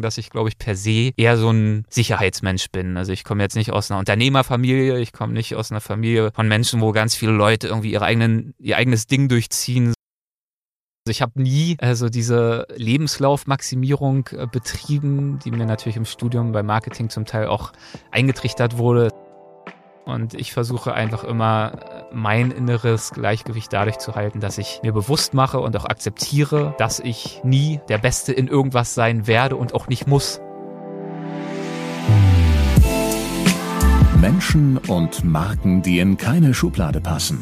dass ich, glaube ich, per se eher so ein Sicherheitsmensch bin. Also ich komme jetzt nicht aus einer Unternehmerfamilie, ich komme nicht aus einer Familie von Menschen, wo ganz viele Leute irgendwie ihre eigenen, ihr eigenes Ding durchziehen. Also ich habe nie also diese Lebenslaufmaximierung äh, betrieben, die mir natürlich im Studium bei Marketing zum Teil auch eingetrichtert wurde. Und ich versuche einfach immer mein inneres Gleichgewicht dadurch zu halten, dass ich mir bewusst mache und auch akzeptiere, dass ich nie der Beste in irgendwas sein werde und auch nicht muss. Menschen und Marken, die in keine Schublade passen.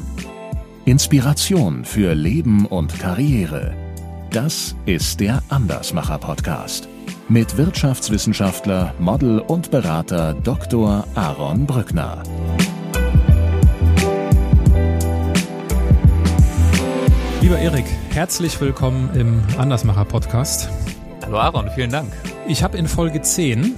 Inspiration für Leben und Karriere. Das ist der Andersmacher Podcast mit Wirtschaftswissenschaftler, Model und Berater Dr. Aaron Brückner. Lieber Erik, herzlich willkommen im Andersmacher Podcast. Hallo Aaron, vielen Dank. Ich habe in Folge 10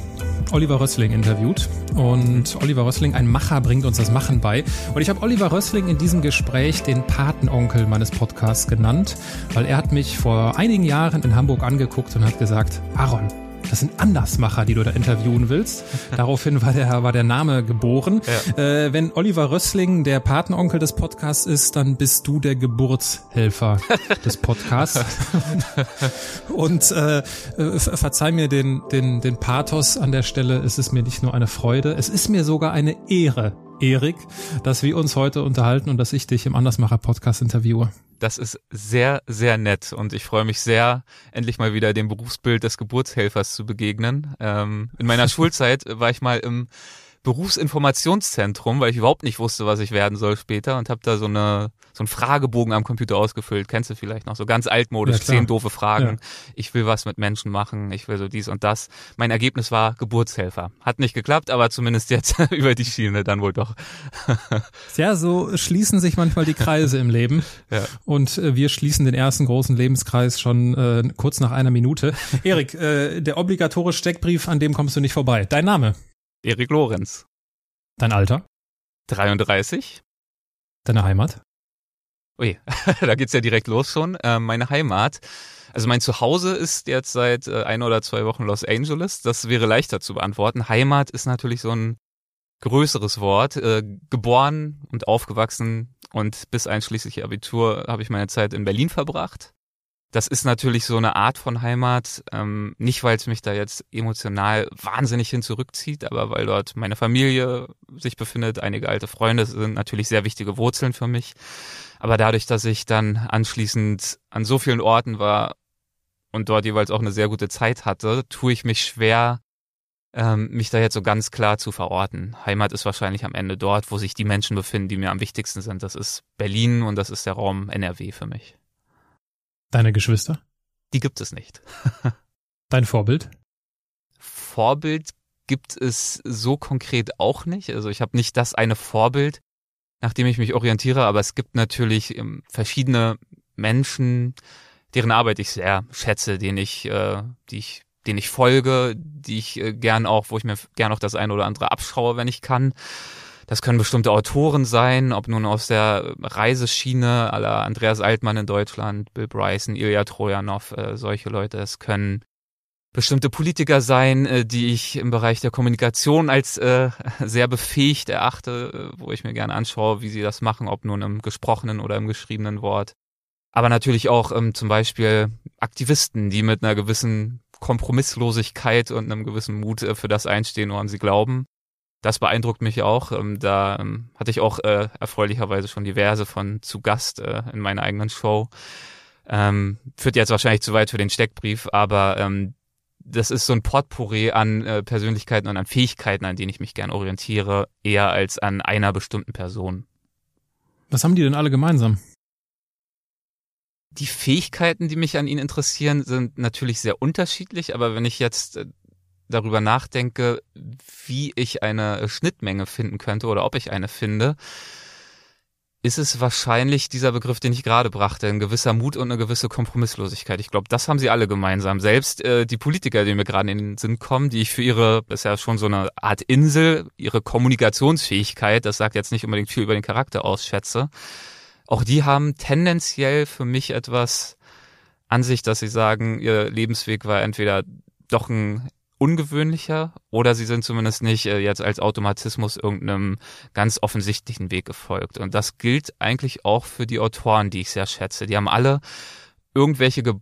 Oliver Rössling interviewt und Oliver Rössling, ein Macher, bringt uns das Machen bei. Und ich habe Oliver Rössling in diesem Gespräch den Patenonkel meines Podcasts genannt, weil er hat mich vor einigen Jahren in Hamburg angeguckt und hat gesagt, Aaron, das sind Andersmacher, die du da interviewen willst. Daraufhin war der, war der Name geboren. Ja. Äh, wenn Oliver Rössling der Patenonkel des Podcasts ist, dann bist du der Geburtshelfer des Podcasts. Und äh, äh verzeih mir den, den, den Pathos an der Stelle. Es ist mir nicht nur eine Freude, es ist mir sogar eine Ehre, Erik, dass wir uns heute unterhalten und dass ich dich im Andersmacher Podcast interviewe. Das ist sehr, sehr nett und ich freue mich sehr, endlich mal wieder dem Berufsbild des Geburtshelfers zu begegnen. Ähm, in meiner Schulzeit war ich mal im Berufsinformationszentrum, weil ich überhaupt nicht wusste, was ich werden soll später und habe da so eine so einen Fragebogen am Computer ausgefüllt. Kennst du vielleicht noch so ganz altmodisch, ja, zehn doofe Fragen. Ja. Ich will was mit Menschen machen, ich will so dies und das. Mein Ergebnis war Geburtshelfer. Hat nicht geklappt, aber zumindest jetzt über die Schiene dann wohl doch. ja, so schließen sich manchmal die Kreise im Leben. Ja. Und äh, wir schließen den ersten großen Lebenskreis schon äh, kurz nach einer Minute. Erik, äh, der obligatorische Steckbrief, an dem kommst du nicht vorbei. Dein Name? Erik Lorenz. Dein Alter? 33. Deine Heimat? Ui, da geht's ja direkt los schon. Äh, meine Heimat. Also mein Zuhause ist jetzt seit äh, ein oder zwei Wochen Los Angeles. Das wäre leichter zu beantworten. Heimat ist natürlich so ein größeres Wort. Äh, geboren und aufgewachsen und bis einschließlich Abitur habe ich meine Zeit in Berlin verbracht. Das ist natürlich so eine Art von Heimat, ähm, nicht weil es mich da jetzt emotional wahnsinnig hin zurückzieht, aber weil dort meine Familie sich befindet, einige alte Freunde sind natürlich sehr wichtige Wurzeln für mich. Aber dadurch, dass ich dann anschließend an so vielen Orten war und dort jeweils auch eine sehr gute Zeit hatte, tue ich mich schwer, ähm, mich da jetzt so ganz klar zu verorten. Heimat ist wahrscheinlich am Ende dort, wo sich die Menschen befinden, die mir am wichtigsten sind. Das ist Berlin und das ist der Raum NRW für mich. Deine Geschwister? Die gibt es nicht. Dein Vorbild? Vorbild gibt es so konkret auch nicht. Also ich habe nicht das eine Vorbild, nach dem ich mich orientiere, aber es gibt natürlich ähm, verschiedene Menschen, deren Arbeit ich sehr schätze, denen ich, äh, die ich, denen ich folge, die ich äh, gern auch, wo ich mir gern auch das eine oder andere abschaue, wenn ich kann. Das können bestimmte Autoren sein, ob nun aus der Reiseschiene aller Andreas Altmann in Deutschland, Bill Bryson, Ilya Trojanov, äh, solche Leute. Es können bestimmte Politiker sein, äh, die ich im Bereich der Kommunikation als äh, sehr befähigt erachte, äh, wo ich mir gerne anschaue, wie sie das machen, ob nun im gesprochenen oder im geschriebenen Wort. Aber natürlich auch ähm, zum Beispiel Aktivisten, die mit einer gewissen Kompromisslosigkeit und einem gewissen Mut äh, für das einstehen, woran sie glauben das beeindruckt mich auch. Ähm, da ähm, hatte ich auch äh, erfreulicherweise schon diverse von zu Gast äh, in meiner eigenen Show. Ähm, führt jetzt wahrscheinlich zu weit für den Steckbrief, aber ähm, das ist so ein Potpourri an äh, Persönlichkeiten und an Fähigkeiten, an denen ich mich gern orientiere, eher als an einer bestimmten Person. Was haben die denn alle gemeinsam? Die Fähigkeiten, die mich an ihnen interessieren, sind natürlich sehr unterschiedlich, aber wenn ich jetzt äh, darüber nachdenke, wie ich eine Schnittmenge finden könnte oder ob ich eine finde, ist es wahrscheinlich dieser Begriff, den ich gerade brachte, ein gewisser Mut und eine gewisse Kompromisslosigkeit. Ich glaube, das haben sie alle gemeinsam. Selbst äh, die Politiker, die mir gerade in den Sinn kommen, die ich für ihre, das ist ja schon so eine Art Insel, ihre Kommunikationsfähigkeit, das sagt jetzt nicht unbedingt viel über den Charakter aus, schätze. Auch die haben tendenziell für mich etwas an sich, dass sie sagen, ihr Lebensweg war entweder doch ein ungewöhnlicher oder sie sind zumindest nicht äh, jetzt als Automatismus irgendeinem ganz offensichtlichen Weg gefolgt. Und das gilt eigentlich auch für die Autoren, die ich sehr schätze. Die haben alle irgendwelche Ge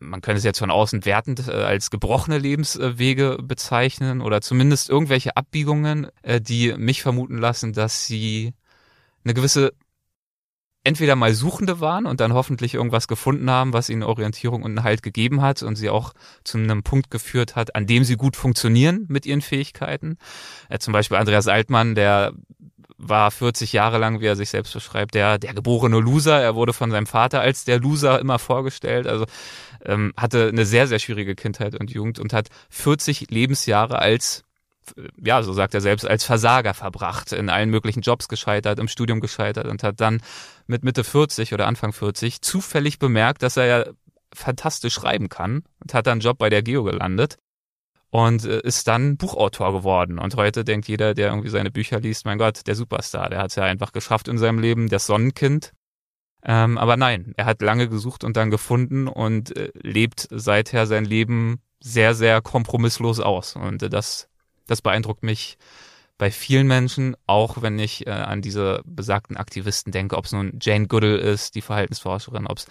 man könnte es jetzt von außen wertend äh, als gebrochene Lebenswege bezeichnen oder zumindest irgendwelche Abbiegungen, äh, die mich vermuten lassen, dass sie eine gewisse entweder mal Suchende waren und dann hoffentlich irgendwas gefunden haben, was ihnen Orientierung und einen Halt gegeben hat und sie auch zu einem Punkt geführt hat, an dem sie gut funktionieren mit ihren Fähigkeiten. Äh, zum Beispiel Andreas Altmann, der war 40 Jahre lang, wie er sich selbst beschreibt, der, der geborene Loser. Er wurde von seinem Vater als der Loser immer vorgestellt. Also ähm, hatte eine sehr, sehr schwierige Kindheit und Jugend und hat 40 Lebensjahre als ja, so sagt er selbst, als Versager verbracht, in allen möglichen Jobs gescheitert, im Studium gescheitert und hat dann mit Mitte 40 oder Anfang 40 zufällig bemerkt, dass er ja fantastisch schreiben kann und hat dann einen Job bei der Geo gelandet und äh, ist dann Buchautor geworden. Und heute denkt jeder, der irgendwie seine Bücher liest, mein Gott, der Superstar, der hat es ja einfach geschafft in seinem Leben, das Sonnenkind. Ähm, aber nein, er hat lange gesucht und dann gefunden und äh, lebt seither sein Leben sehr, sehr kompromisslos aus. Und äh, das das beeindruckt mich bei vielen Menschen, auch wenn ich äh, an diese besagten Aktivisten denke, ob es nun Jane Goodall ist, die Verhaltensforscherin, ob es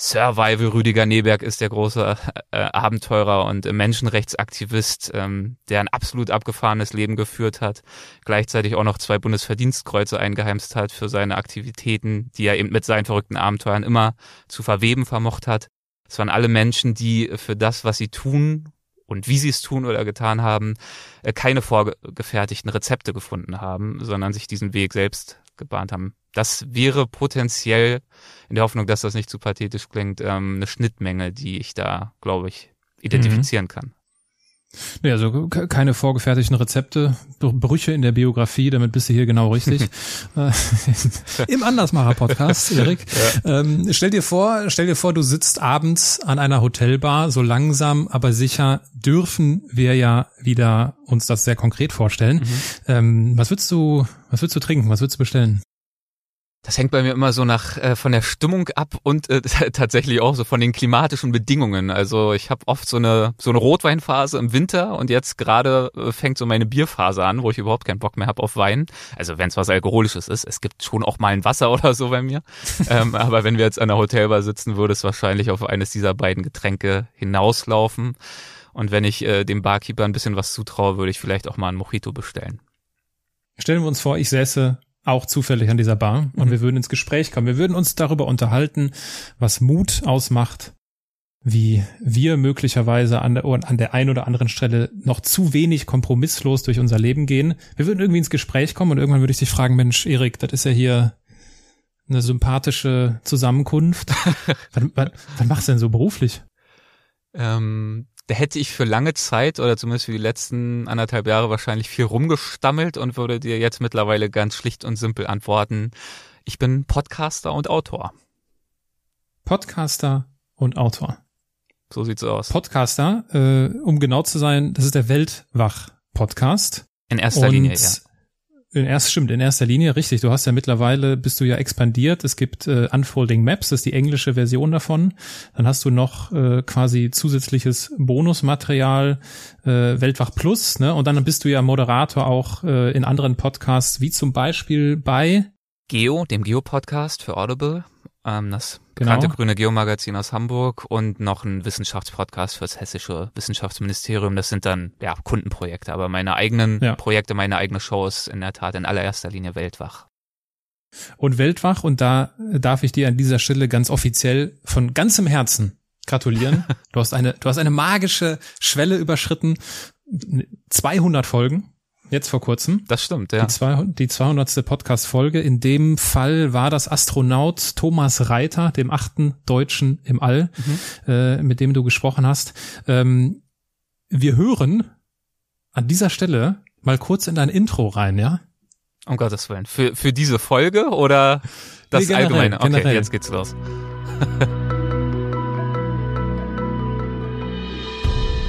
Survival Rüdiger Neberg ist, der große äh, Abenteurer und äh, Menschenrechtsaktivist, ähm, der ein absolut abgefahrenes Leben geführt hat, gleichzeitig auch noch zwei Bundesverdienstkreuze eingeheimst hat für seine Aktivitäten, die er eben mit seinen verrückten Abenteuern immer zu verweben vermocht hat. Es waren alle Menschen, die für das, was sie tun und wie sie es tun oder getan haben, äh, keine vorgefertigten Rezepte gefunden haben, sondern sich diesen Weg selbst gebahnt haben. Das wäre potenziell, in der Hoffnung, dass das nicht zu pathetisch klingt, ähm, eine Schnittmenge, die ich da, glaube ich, identifizieren mhm. kann. Nee, also keine vorgefertigten Rezepte, Brüche in der Biografie, damit bist du hier genau richtig. Äh, Im Andersmacher-Podcast, Erik. Ja. Ähm, stell dir vor, stell dir vor, du sitzt abends an einer Hotelbar, so langsam, aber sicher dürfen wir ja wieder uns das sehr konkret vorstellen. Mhm. Ähm, was würdest du, was würdest du trinken? Was würdest du bestellen? Das hängt bei mir immer so nach äh, von der Stimmung ab und äh, tatsächlich auch so von den klimatischen Bedingungen. Also ich habe oft so eine so eine Rotweinphase im Winter und jetzt gerade äh, fängt so meine Bierphase an, wo ich überhaupt keinen Bock mehr habe auf Wein. Also wenn es was alkoholisches ist, es gibt schon auch mal ein Wasser oder so bei mir. ähm, aber wenn wir jetzt an der Hotelbar sitzen, würde es wahrscheinlich auf eines dieser beiden Getränke hinauslaufen. Und wenn ich äh, dem Barkeeper ein bisschen was zutraue, würde ich vielleicht auch mal einen Mojito bestellen. Stellen wir uns vor, ich säße auch zufällig an dieser Bar und mhm. wir würden ins Gespräch kommen. Wir würden uns darüber unterhalten, was Mut ausmacht, wie wir möglicherweise an der, an der einen oder anderen Stelle noch zu wenig kompromisslos durch unser Leben gehen. Wir würden irgendwie ins Gespräch kommen und irgendwann würde ich dich fragen, Mensch, Erik, das ist ja hier eine sympathische Zusammenkunft. wann, wann, wann machst du denn so beruflich? Ähm, da hätte ich für lange Zeit oder zumindest für die letzten anderthalb Jahre wahrscheinlich viel rumgestammelt und würde dir jetzt mittlerweile ganz schlicht und simpel antworten. Ich bin Podcaster und Autor. Podcaster und Autor. So sieht's aus. Podcaster, äh, um genau zu sein, das ist der Weltwach-Podcast. In erster und Linie, ja. In erst, stimmt, in erster Linie, richtig. Du hast ja mittlerweile, bist du ja expandiert. Es gibt äh, Unfolding Maps, das ist die englische Version davon. Dann hast du noch äh, quasi zusätzliches Bonusmaterial, äh, Weltwach Plus, ne? Und dann bist du ja Moderator auch äh, in anderen Podcasts, wie zum Beispiel bei Geo, dem Geo-Podcast für Audible ähm, das genau. bekannte grüne Geomagazin aus Hamburg und noch ein Wissenschaftspodcast fürs hessische Wissenschaftsministerium. Das sind dann ja Kundenprojekte, aber meine eigenen ja. Projekte, meine eigene Show ist in der Tat in allererster Linie Weltwach. Und Weltwach, und da darf ich dir an dieser Stelle ganz offiziell von ganzem Herzen gratulieren. du hast eine, du hast eine magische Schwelle überschritten. 200 Folgen Jetzt vor kurzem. Das stimmt, ja. Die, zwei, die 200. Podcast-Folge. In dem Fall war das Astronaut Thomas Reiter, dem achten Deutschen im All, mhm. äh, mit dem du gesprochen hast. Ähm, wir hören an dieser Stelle mal kurz in dein Intro rein, ja? Um Gottes Willen. Für, für diese Folge oder das nee, generell, Allgemeine? Okay, generell. jetzt geht's los.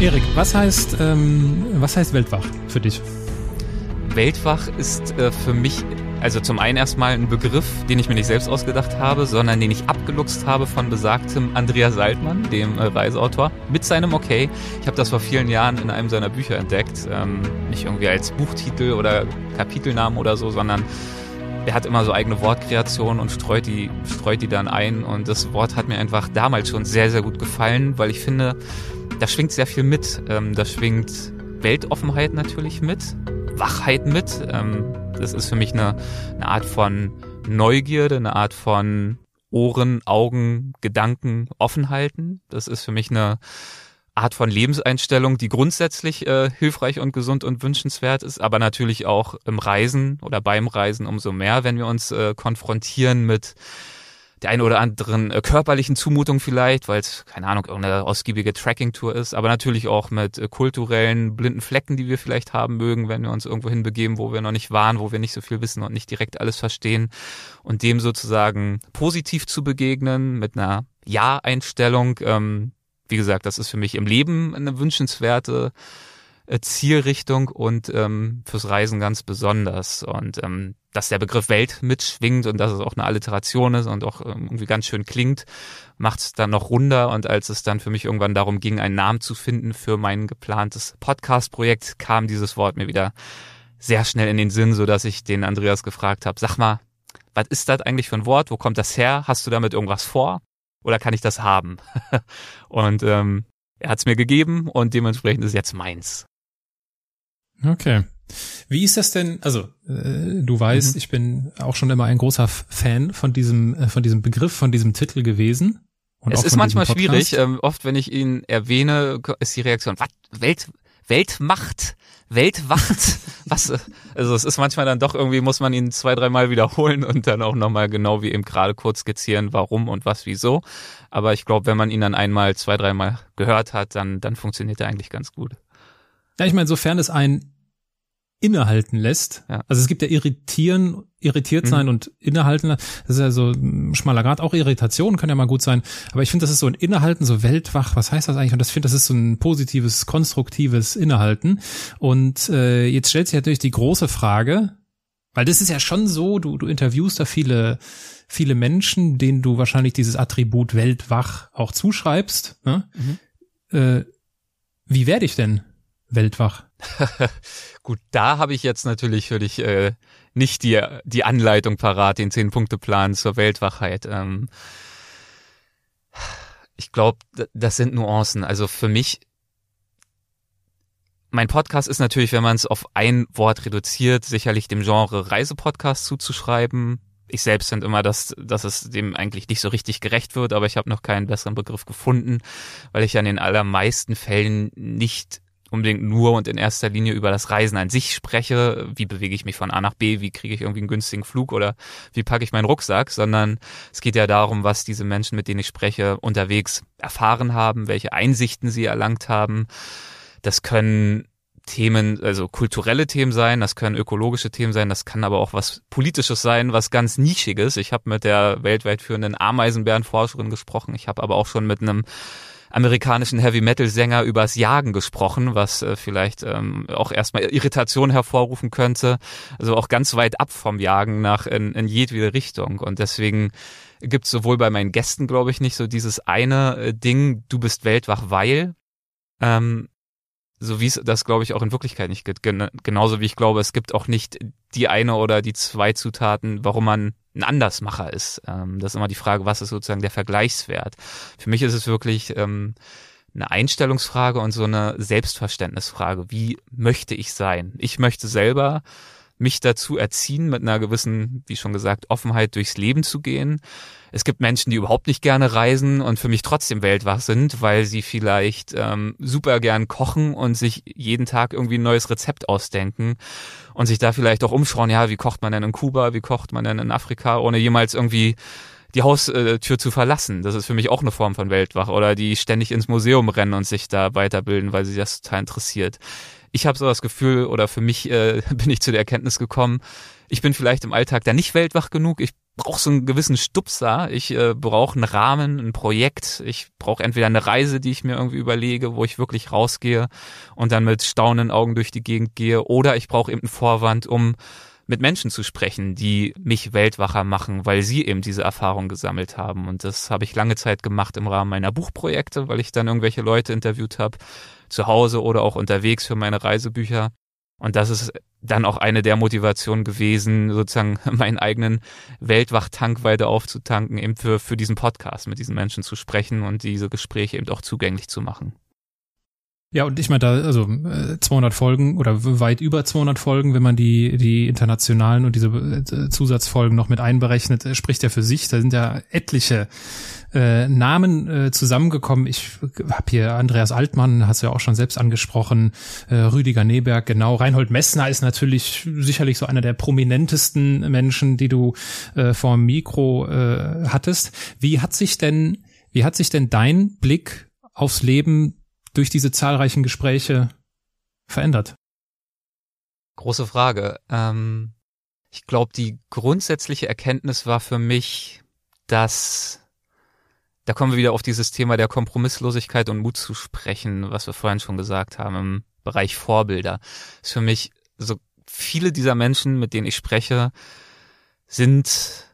Erik, was heißt, ähm, was heißt Weltwach für dich? Weltwach ist äh, für mich also zum einen erstmal ein Begriff, den ich mir nicht selbst ausgedacht habe, sondern den ich abgeluchst habe von besagtem Andreas Saltmann, dem äh, Reiseautor, mit seinem Okay. Ich habe das vor vielen Jahren in einem seiner Bücher entdeckt. Ähm, nicht irgendwie als Buchtitel oder Kapitelnamen oder so, sondern er hat immer so eigene Wortkreationen und streut die, streut die dann ein. Und das Wort hat mir einfach damals schon sehr, sehr gut gefallen, weil ich finde, da schwingt sehr viel mit. Ähm, da schwingt Weltoffenheit natürlich mit, Wachheit mit. Ähm, das ist für mich eine, eine Art von Neugierde, eine Art von Ohren, Augen, Gedanken offen halten. Das ist für mich eine Art von Lebenseinstellung, die grundsätzlich äh, hilfreich und gesund und wünschenswert ist, aber natürlich auch im Reisen oder beim Reisen umso mehr, wenn wir uns äh, konfrontieren mit der eine oder anderen äh, körperlichen Zumutung vielleicht, weil es, keine Ahnung, irgendeine ausgiebige Tracking-Tour ist, aber natürlich auch mit äh, kulturellen blinden Flecken, die wir vielleicht haben mögen, wenn wir uns irgendwo hinbegeben, wo wir noch nicht waren, wo wir nicht so viel wissen und nicht direkt alles verstehen und dem sozusagen positiv zu begegnen mit einer Ja-Einstellung. Ähm, wie gesagt, das ist für mich im Leben eine wünschenswerte Zielrichtung und ähm, fürs Reisen ganz besonders. Und ähm, dass der Begriff Welt mitschwingt und dass es auch eine Alliteration ist und auch ähm, irgendwie ganz schön klingt, macht es dann noch runder. Und als es dann für mich irgendwann darum ging, einen Namen zu finden für mein geplantes Podcast-Projekt, kam dieses Wort mir wieder sehr schnell in den Sinn, so dass ich den Andreas gefragt habe, sag mal, was ist das eigentlich für ein Wort? Wo kommt das her? Hast du damit irgendwas vor? Oder kann ich das haben? und ähm, er hat es mir gegeben und dementsprechend ist jetzt meins. Okay. Wie ist das denn? Also äh, du weißt, mhm. ich bin auch schon immer ein großer Fan von diesem äh, von diesem Begriff, von diesem Titel gewesen. Und es ist manchmal schwierig. Ähm, oft, wenn ich ihn erwähne, ist die Reaktion: Was? Welt? Weltmacht? Weltwacht? Was? Also es ist manchmal dann doch irgendwie muss man ihn zwei, dreimal wiederholen und dann auch nochmal genau wie eben gerade kurz skizzieren, warum und was, wieso. Aber ich glaube, wenn man ihn dann einmal, zwei, dreimal gehört hat, dann dann funktioniert er eigentlich ganz gut. Ja, ich meine, sofern es ein innehalten lässt. Ja. Also es gibt ja irritieren, irritiert mhm. sein mhm. und innehalten. Das ist ja so ein schmaler Grad. Auch Irritation kann ja mal gut sein. Aber ich finde, das ist so ein Innehalten, so weltwach. Was heißt das eigentlich? Und das finde, das ist so ein positives, konstruktives Innehalten. Und äh, jetzt stellt sich natürlich die große Frage, weil das ist ja schon so, du, du interviewst da viele, viele Menschen, denen du wahrscheinlich dieses Attribut weltwach auch zuschreibst. Ne? Mhm. Äh, wie werde ich denn weltwach? Gut, da habe ich jetzt natürlich für dich äh, nicht die, die Anleitung parat, den Zehn-Punkte-Plan zur Weltwachheit. Ähm, ich glaube, das sind Nuancen. Also für mich, mein Podcast ist natürlich, wenn man es auf ein Wort reduziert, sicherlich dem Genre Reisepodcast zuzuschreiben. Ich selbst finde immer, dass, dass es dem eigentlich nicht so richtig gerecht wird, aber ich habe noch keinen besseren Begriff gefunden, weil ich an den allermeisten Fällen nicht unbedingt nur und in erster Linie über das Reisen an sich spreche, wie bewege ich mich von A nach B, wie kriege ich irgendwie einen günstigen Flug? Oder wie packe ich meinen Rucksack, sondern es geht ja darum, was diese Menschen, mit denen ich spreche, unterwegs erfahren haben, welche Einsichten sie erlangt haben. Das können Themen, also kulturelle Themen sein, das können ökologische Themen sein, das kann aber auch was Politisches sein, was ganz Nischiges. Ich habe mit der weltweit führenden Ameisenbärenforscherin gesprochen, ich habe aber auch schon mit einem amerikanischen Heavy Metal Sänger übers Jagen gesprochen, was äh, vielleicht ähm, auch erstmal Irritation hervorrufen könnte. Also auch ganz weit ab vom Jagen nach in, in jedwede Richtung. Und deswegen gibt es sowohl bei meinen Gästen, glaube ich, nicht so dieses eine äh, Ding, du bist weltwach, weil, ähm, so wie es das, glaube ich, auch in Wirklichkeit nicht gibt. Gen genauso wie ich glaube, es gibt auch nicht die eine oder die zwei Zutaten, warum man ein Andersmacher ist. Ähm, das ist immer die Frage, was ist sozusagen der Vergleichswert. Für mich ist es wirklich ähm, eine Einstellungsfrage und so eine Selbstverständnisfrage. Wie möchte ich sein? Ich möchte selber mich dazu erziehen, mit einer gewissen, wie schon gesagt, Offenheit durchs Leben zu gehen. Es gibt Menschen, die überhaupt nicht gerne reisen und für mich trotzdem weltwach sind, weil sie vielleicht ähm, super gern kochen und sich jeden Tag irgendwie ein neues Rezept ausdenken und sich da vielleicht auch umschauen, ja, wie kocht man denn in Kuba, wie kocht man denn in Afrika, ohne jemals irgendwie die Haustür zu verlassen. Das ist für mich auch eine Form von Weltwache. Oder die ständig ins Museum rennen und sich da weiterbilden, weil sie das total interessiert. Ich habe so das Gefühl, oder für mich äh, bin ich zu der Erkenntnis gekommen, ich bin vielleicht im Alltag da nicht weltwach genug. Ich brauche so einen gewissen Stupser. Ich äh, brauche einen Rahmen, ein Projekt. Ich brauche entweder eine Reise, die ich mir irgendwie überlege, wo ich wirklich rausgehe und dann mit staunenden Augen durch die Gegend gehe. Oder ich brauche eben einen Vorwand, um mit Menschen zu sprechen, die mich weltwacher machen, weil sie eben diese Erfahrung gesammelt haben. Und das habe ich lange Zeit gemacht im Rahmen meiner Buchprojekte, weil ich dann irgendwelche Leute interviewt habe, zu Hause oder auch unterwegs für meine Reisebücher. Und das ist dann auch eine der Motivationen gewesen, sozusagen meinen eigenen Weltwachtank weiter aufzutanken, eben für, für diesen Podcast mit diesen Menschen zu sprechen und diese Gespräche eben auch zugänglich zu machen. Ja, und ich meine da, also 200 äh, Folgen oder weit über 200 Folgen, wenn man die, die internationalen und diese äh, Zusatzfolgen noch mit einberechnet, äh, spricht ja für sich. Da sind ja etliche äh, Namen äh, zusammengekommen. Ich habe hier Andreas Altmann, hast du ja auch schon selbst angesprochen, äh, Rüdiger Neberg, genau. Reinhold Messner ist natürlich sicherlich so einer der prominentesten Menschen, die du äh, vor dem Mikro äh, hattest. Wie hat sich denn, wie hat sich denn dein Blick aufs Leben durch diese zahlreichen Gespräche verändert? Große Frage. Ähm, ich glaube, die grundsätzliche Erkenntnis war für mich, dass da kommen wir wieder auf dieses Thema der Kompromisslosigkeit und Mut zu sprechen, was wir vorhin schon gesagt haben im Bereich Vorbilder. ist für mich so viele dieser Menschen, mit denen ich spreche, sind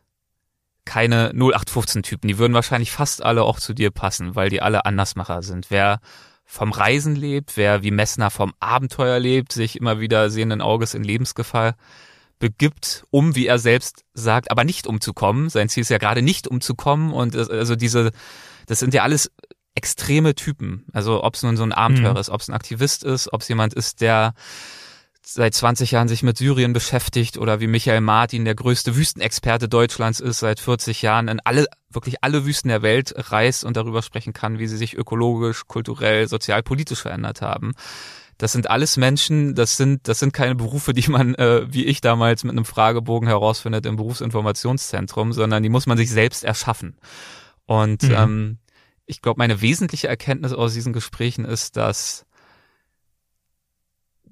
keine 0815-Typen. Die würden wahrscheinlich fast alle auch zu dir passen, weil die alle Andersmacher sind. Wer vom Reisen lebt, wer wie Messner vom Abenteuer lebt, sich immer wieder sehenden Auges in Lebensgefahr begibt, um, wie er selbst sagt, aber nicht umzukommen. Sein Ziel ist ja gerade nicht umzukommen und also diese, das sind ja alles extreme Typen. Also ob es nun so ein Abenteuer mhm. ist, ob es ein Aktivist ist, ob es jemand ist, der seit 20 Jahren sich mit Syrien beschäftigt oder wie Michael Martin der größte Wüstenexperte Deutschlands ist, seit 40 Jahren in alle, wirklich alle Wüsten der Welt reist und darüber sprechen kann, wie sie sich ökologisch, kulturell, sozial, politisch verändert haben. Das sind alles Menschen, das sind, das sind keine Berufe, die man, äh, wie ich damals mit einem Fragebogen herausfindet im Berufsinformationszentrum, sondern die muss man sich selbst erschaffen. Und mhm. ähm, ich glaube, meine wesentliche Erkenntnis aus diesen Gesprächen ist, dass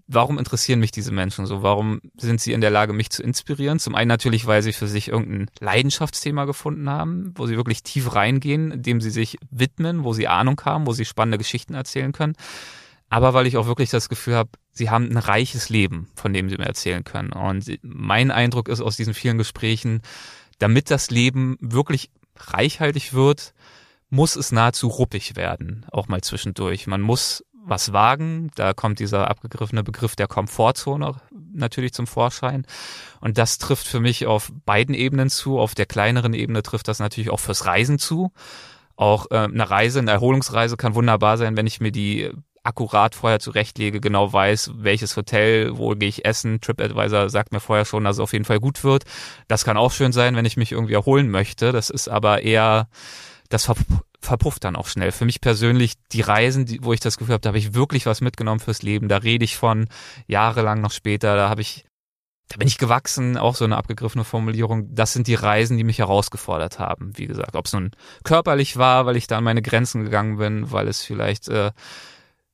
warum interessieren mich diese Menschen so? Warum sind sie in der Lage, mich zu inspirieren? Zum einen natürlich, weil sie für sich irgendein Leidenschaftsthema gefunden haben, wo sie wirklich tief reingehen, dem sie sich widmen, wo sie Ahnung haben, wo sie spannende Geschichten erzählen können. Aber weil ich auch wirklich das Gefühl habe, sie haben ein reiches Leben, von dem sie mir erzählen können. Und mein Eindruck ist aus diesen vielen Gesprächen, damit das Leben wirklich reichhaltig wird, muss es nahezu ruppig werden, auch mal zwischendurch. Man muss was wagen. Da kommt dieser abgegriffene Begriff der Komfortzone natürlich zum Vorschein. Und das trifft für mich auf beiden Ebenen zu. Auf der kleineren Ebene trifft das natürlich auch fürs Reisen zu. Auch äh, eine Reise, eine Erholungsreise kann wunderbar sein, wenn ich mir die akkurat vorher zurechtlege, genau weiß, welches Hotel, wo gehe ich essen. TripAdvisor sagt mir vorher schon, dass es auf jeden Fall gut wird. Das kann auch schön sein, wenn ich mich irgendwie erholen möchte. Das ist aber eher, das verpufft dann auch schnell. Für mich persönlich die Reisen, die, wo ich das Gefühl habe, da habe ich wirklich was mitgenommen fürs Leben. Da rede ich von jahrelang noch später. Da habe ich, da bin ich gewachsen. Auch so eine abgegriffene Formulierung. Das sind die Reisen, die mich herausgefordert haben. Wie gesagt, ob es nun körperlich war, weil ich da an meine Grenzen gegangen bin, weil es vielleicht äh,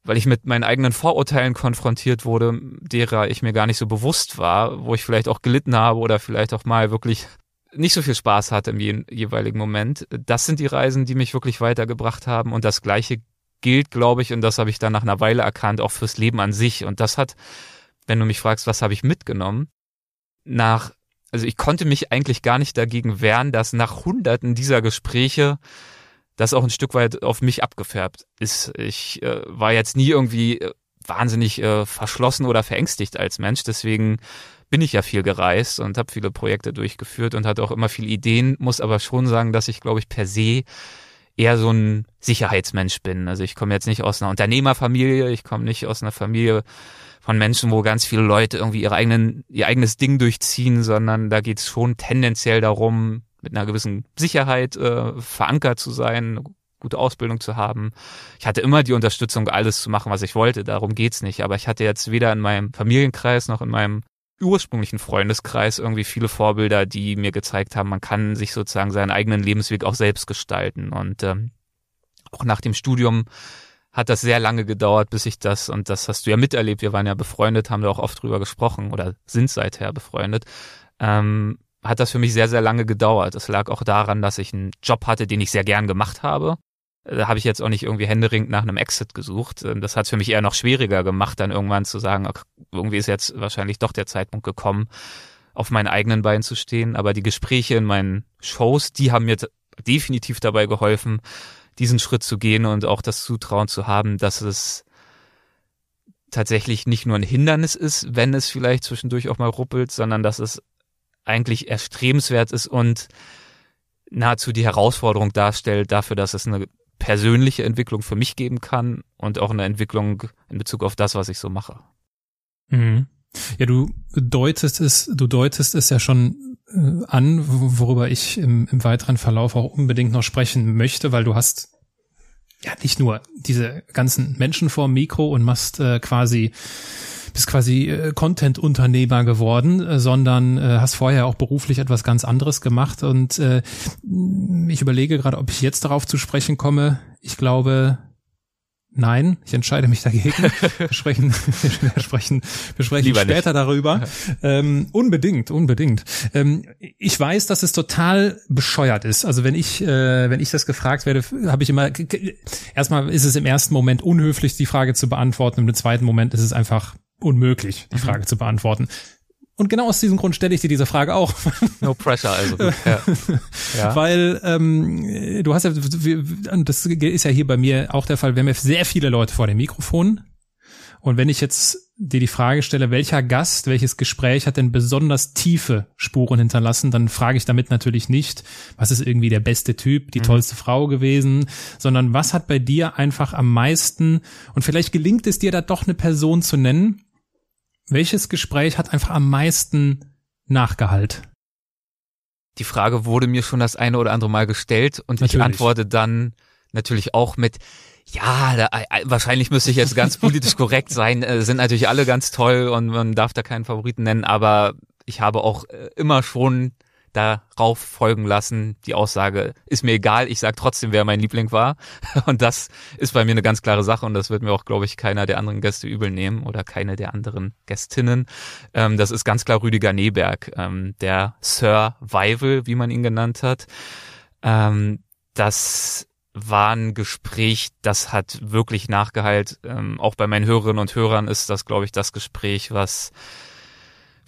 weil ich mit meinen eigenen Vorurteilen konfrontiert wurde, derer ich mir gar nicht so bewusst war, wo ich vielleicht auch gelitten habe oder vielleicht auch mal wirklich nicht so viel Spaß hatte im je jeweiligen Moment. Das sind die Reisen, die mich wirklich weitergebracht haben und das Gleiche gilt, glaube ich, und das habe ich dann nach einer Weile erkannt, auch fürs Leben an sich. Und das hat, wenn du mich fragst, was habe ich mitgenommen, nach, also ich konnte mich eigentlich gar nicht dagegen wehren, dass nach Hunderten dieser Gespräche das auch ein Stück weit auf mich abgefärbt ist. Ich äh, war jetzt nie irgendwie äh, wahnsinnig äh, verschlossen oder verängstigt als Mensch, deswegen bin ich ja viel gereist und habe viele Projekte durchgeführt und hatte auch immer viele Ideen, muss aber schon sagen, dass ich, glaube ich, per se eher so ein Sicherheitsmensch bin. Also ich komme jetzt nicht aus einer Unternehmerfamilie, ich komme nicht aus einer Familie von Menschen, wo ganz viele Leute irgendwie ihre eigenen, ihr eigenes Ding durchziehen, sondern da geht es schon tendenziell darum, mit einer gewissen Sicherheit äh, verankert zu sein, gute Ausbildung zu haben. Ich hatte immer die Unterstützung, alles zu machen, was ich wollte. Darum geht's nicht. Aber ich hatte jetzt weder in meinem Familienkreis noch in meinem ursprünglichen Freundeskreis irgendwie viele Vorbilder, die mir gezeigt haben, man kann sich sozusagen seinen eigenen Lebensweg auch selbst gestalten. Und ähm, auch nach dem Studium hat das sehr lange gedauert, bis ich das, und das hast du ja miterlebt, wir waren ja befreundet, haben da auch oft drüber gesprochen oder sind seither befreundet, ähm, hat das für mich sehr, sehr lange gedauert. Es lag auch daran, dass ich einen Job hatte, den ich sehr gern gemacht habe. Da habe ich jetzt auch nicht irgendwie händeringend nach einem Exit gesucht. Ähm, das hat es für mich eher noch schwieriger gemacht, dann irgendwann zu sagen, okay, irgendwie ist jetzt wahrscheinlich doch der Zeitpunkt gekommen, auf meinen eigenen Beinen zu stehen. Aber die Gespräche in meinen Shows, die haben mir definitiv dabei geholfen, diesen Schritt zu gehen und auch das Zutrauen zu haben, dass es tatsächlich nicht nur ein Hindernis ist, wenn es vielleicht zwischendurch auch mal ruppelt, sondern dass es eigentlich erstrebenswert ist und nahezu die Herausforderung darstellt dafür, dass es eine persönliche Entwicklung für mich geben kann und auch eine Entwicklung in Bezug auf das, was ich so mache. Mhm. Ja, du deutest es, du deutest es ja schon äh, an, worüber ich im, im weiteren Verlauf auch unbedingt noch sprechen möchte, weil du hast ja nicht nur diese ganzen Menschen vor dem Mikro und machst äh, quasi bist quasi äh, Content-Unternehmer geworden, äh, sondern äh, hast vorher auch beruflich etwas ganz anderes gemacht. Und äh, ich überlege gerade, ob ich jetzt darauf zu sprechen komme. Ich glaube, Nein, ich entscheide mich dagegen. Wir sprechen, wir sprechen, wir sprechen später nicht. darüber. Ähm, unbedingt, unbedingt. Ähm, ich weiß, dass es total bescheuert ist. Also wenn ich, äh, wenn ich das gefragt werde, habe ich immer, erstmal ist es im ersten Moment unhöflich, die Frage zu beantworten. Im zweiten Moment ist es einfach unmöglich, die mhm. Frage zu beantworten. Und genau aus diesem Grund stelle ich dir diese Frage auch. No pressure, also. Ja. ja. Weil ähm, du hast ja, das ist ja hier bei mir auch der Fall, wir haben ja sehr viele Leute vor dem Mikrofon. Und wenn ich jetzt dir die Frage stelle, welcher Gast, welches Gespräch hat denn besonders tiefe Spuren hinterlassen, dann frage ich damit natürlich nicht, was ist irgendwie der beste Typ, die mhm. tollste Frau gewesen, sondern was hat bei dir einfach am meisten, und vielleicht gelingt es dir da doch eine Person zu nennen, welches Gespräch hat einfach am meisten Nachgehalt? Die Frage wurde mir schon das eine oder andere Mal gestellt und natürlich. ich antworte dann natürlich auch mit, ja, da, äh, wahrscheinlich müsste ich jetzt ganz politisch korrekt sein, äh, sind natürlich alle ganz toll und man darf da keinen Favoriten nennen, aber ich habe auch äh, immer schon darauf folgen lassen. Die Aussage ist mir egal, ich sage trotzdem, wer mein Liebling war. Und das ist bei mir eine ganz klare Sache und das wird mir auch, glaube ich, keiner der anderen Gäste übel nehmen oder keine der anderen Gästinnen. Ähm, das ist ganz klar Rüdiger Neberg, ähm, der Sir Weivel, wie man ihn genannt hat. Ähm, das war ein Gespräch, das hat wirklich nachgeheilt. Ähm, auch bei meinen Hörerinnen und Hörern ist das, glaube ich, das Gespräch, was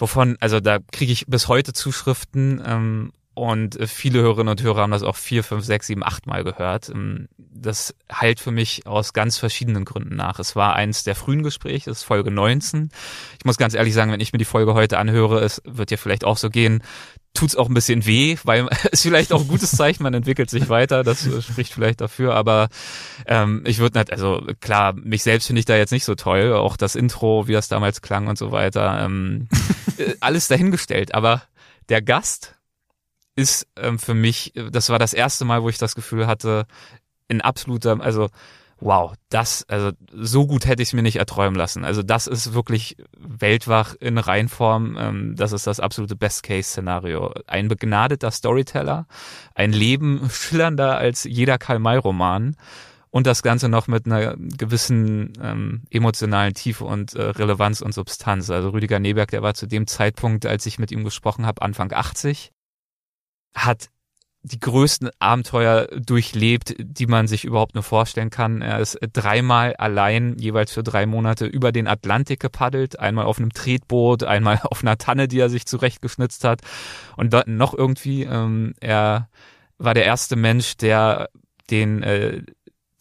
wovon, also da kriege ich bis heute Zuschriften ähm, und viele Hörerinnen und Hörer haben das auch vier, fünf, sechs, sieben, acht Mal gehört. Ähm, das heilt für mich aus ganz verschiedenen Gründen nach. Es war eins der frühen Gespräche, es ist Folge 19. Ich muss ganz ehrlich sagen, wenn ich mir die Folge heute anhöre, es wird dir vielleicht auch so gehen, tut's auch ein bisschen weh, weil es vielleicht auch ein gutes Zeichen, man entwickelt sich weiter, das spricht vielleicht dafür, aber ähm, ich würde nicht, also klar, mich selbst finde ich da jetzt nicht so toll, auch das Intro, wie das damals klang und so weiter, ähm, äh, alles dahingestellt, aber der Gast ist ähm, für mich, das war das erste Mal, wo ich das Gefühl hatte, in absoluter, also wow, das, also so gut hätte ich es mir nicht erträumen lassen. Also das ist wirklich weltwach in Reinform. Ähm, das ist das absolute Best-Case-Szenario. Ein begnadeter Storyteller, ein Leben schillernder als jeder Karl-May-Roman und das Ganze noch mit einer gewissen ähm, emotionalen Tiefe und äh, Relevanz und Substanz. Also Rüdiger Neberg, der war zu dem Zeitpunkt, als ich mit ihm gesprochen habe, Anfang 80, hat die größten Abenteuer durchlebt, die man sich überhaupt nur vorstellen kann. Er ist dreimal allein, jeweils für drei Monate, über den Atlantik gepaddelt. Einmal auf einem Tretboot, einmal auf einer Tanne, die er sich zurechtgeschnitzt hat. Und dann noch irgendwie, ähm, er war der erste Mensch, der den, äh,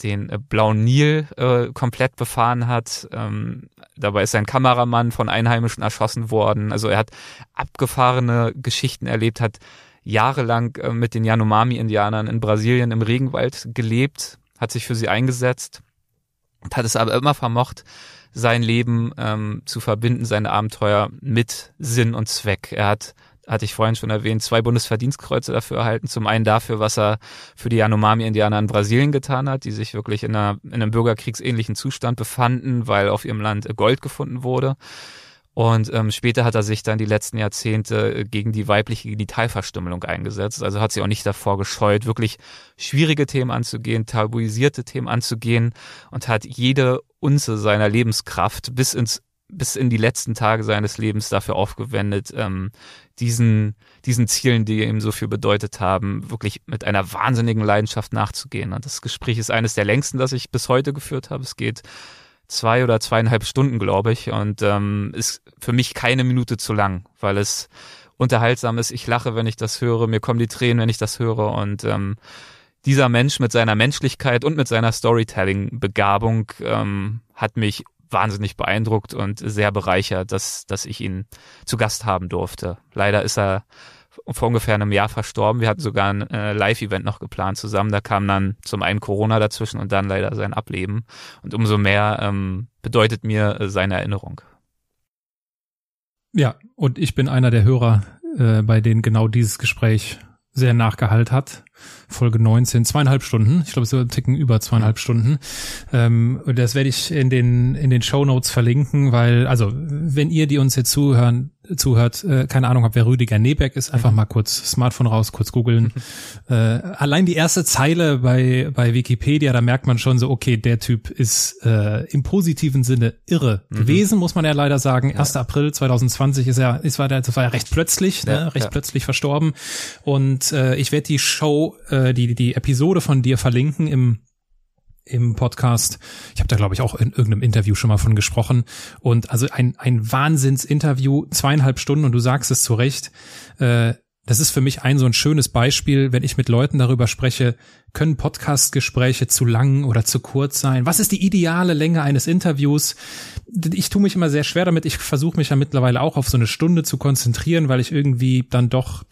den blauen Nil äh, komplett befahren hat. Ähm, dabei ist sein Kameramann von Einheimischen erschossen worden. Also er hat abgefahrene Geschichten erlebt, hat jahrelang äh, mit den Yanomami-Indianern in Brasilien im Regenwald gelebt, hat sich für sie eingesetzt und hat es aber immer vermocht, sein Leben ähm, zu verbinden, seine Abenteuer mit Sinn und Zweck. Er hat, hatte ich vorhin schon erwähnt, zwei Bundesverdienstkreuze dafür erhalten. Zum einen dafür, was er für die Yanomami-Indianer in Brasilien getan hat, die sich wirklich in, einer, in einem bürgerkriegsähnlichen Zustand befanden, weil auf ihrem Land Gold gefunden wurde. Und ähm, später hat er sich dann die letzten Jahrzehnte äh, gegen die weibliche Genitalverstümmelung eingesetzt. Also hat sie auch nicht davor gescheut, wirklich schwierige Themen anzugehen, tabuisierte Themen anzugehen und hat jede Unze seiner Lebenskraft bis ins bis in die letzten Tage seines Lebens dafür aufgewendet, ähm, diesen, diesen Zielen, die ihm so viel bedeutet haben, wirklich mit einer wahnsinnigen Leidenschaft nachzugehen. Und das Gespräch ist eines der längsten, das ich bis heute geführt habe. Es geht zwei oder zweieinhalb Stunden, glaube ich, und ähm, ist für mich keine Minute zu lang, weil es unterhaltsam ist. Ich lache, wenn ich das höre, mir kommen die Tränen, wenn ich das höre und ähm, dieser Mensch mit seiner Menschlichkeit und mit seiner Storytelling-Begabung ähm, hat mich wahnsinnig beeindruckt und sehr bereichert, dass, dass ich ihn zu Gast haben durfte. Leider ist er vor ungefähr einem Jahr verstorben. Wir hatten sogar ein äh, Live-Event noch geplant zusammen. Da kam dann zum einen Corona dazwischen und dann leider sein Ableben. Und umso mehr ähm, bedeutet mir äh, seine Erinnerung. Ja, und ich bin einer der Hörer, äh, bei denen genau dieses Gespräch sehr nachgehalt hat. Folge 19, zweieinhalb Stunden. Ich glaube, es ist ein Ticken über zweieinhalb Stunden. Ähm, das werde ich in den, in den Show Notes verlinken, weil, also, wenn ihr, die uns jetzt zuhören, zuhört, äh, keine Ahnung habt, wer Rüdiger Nebeck ist, einfach mhm. mal kurz Smartphone raus, kurz googeln. äh, allein die erste Zeile bei, bei Wikipedia, da merkt man schon so, okay, der Typ ist äh, im positiven Sinne irre mhm. gewesen, muss man ja leider sagen. Ja. 1. April 2020 ist ja, ist war der, war ja recht plötzlich, ne, ja, ne, recht ja. plötzlich verstorben. Und äh, ich werde die Show äh, die, die Episode von dir verlinken im im Podcast. Ich habe da, glaube ich, auch in irgendeinem Interview schon mal von gesprochen. Und also ein, ein Wahnsinnsinterview, zweieinhalb Stunden, und du sagst es zu Recht. Äh, das ist für mich ein so ein schönes Beispiel, wenn ich mit Leuten darüber spreche, können Podcast-Gespräche zu lang oder zu kurz sein? Was ist die ideale Länge eines Interviews? Ich tue mich immer sehr schwer damit. Ich versuche mich ja mittlerweile auch auf so eine Stunde zu konzentrieren, weil ich irgendwie dann doch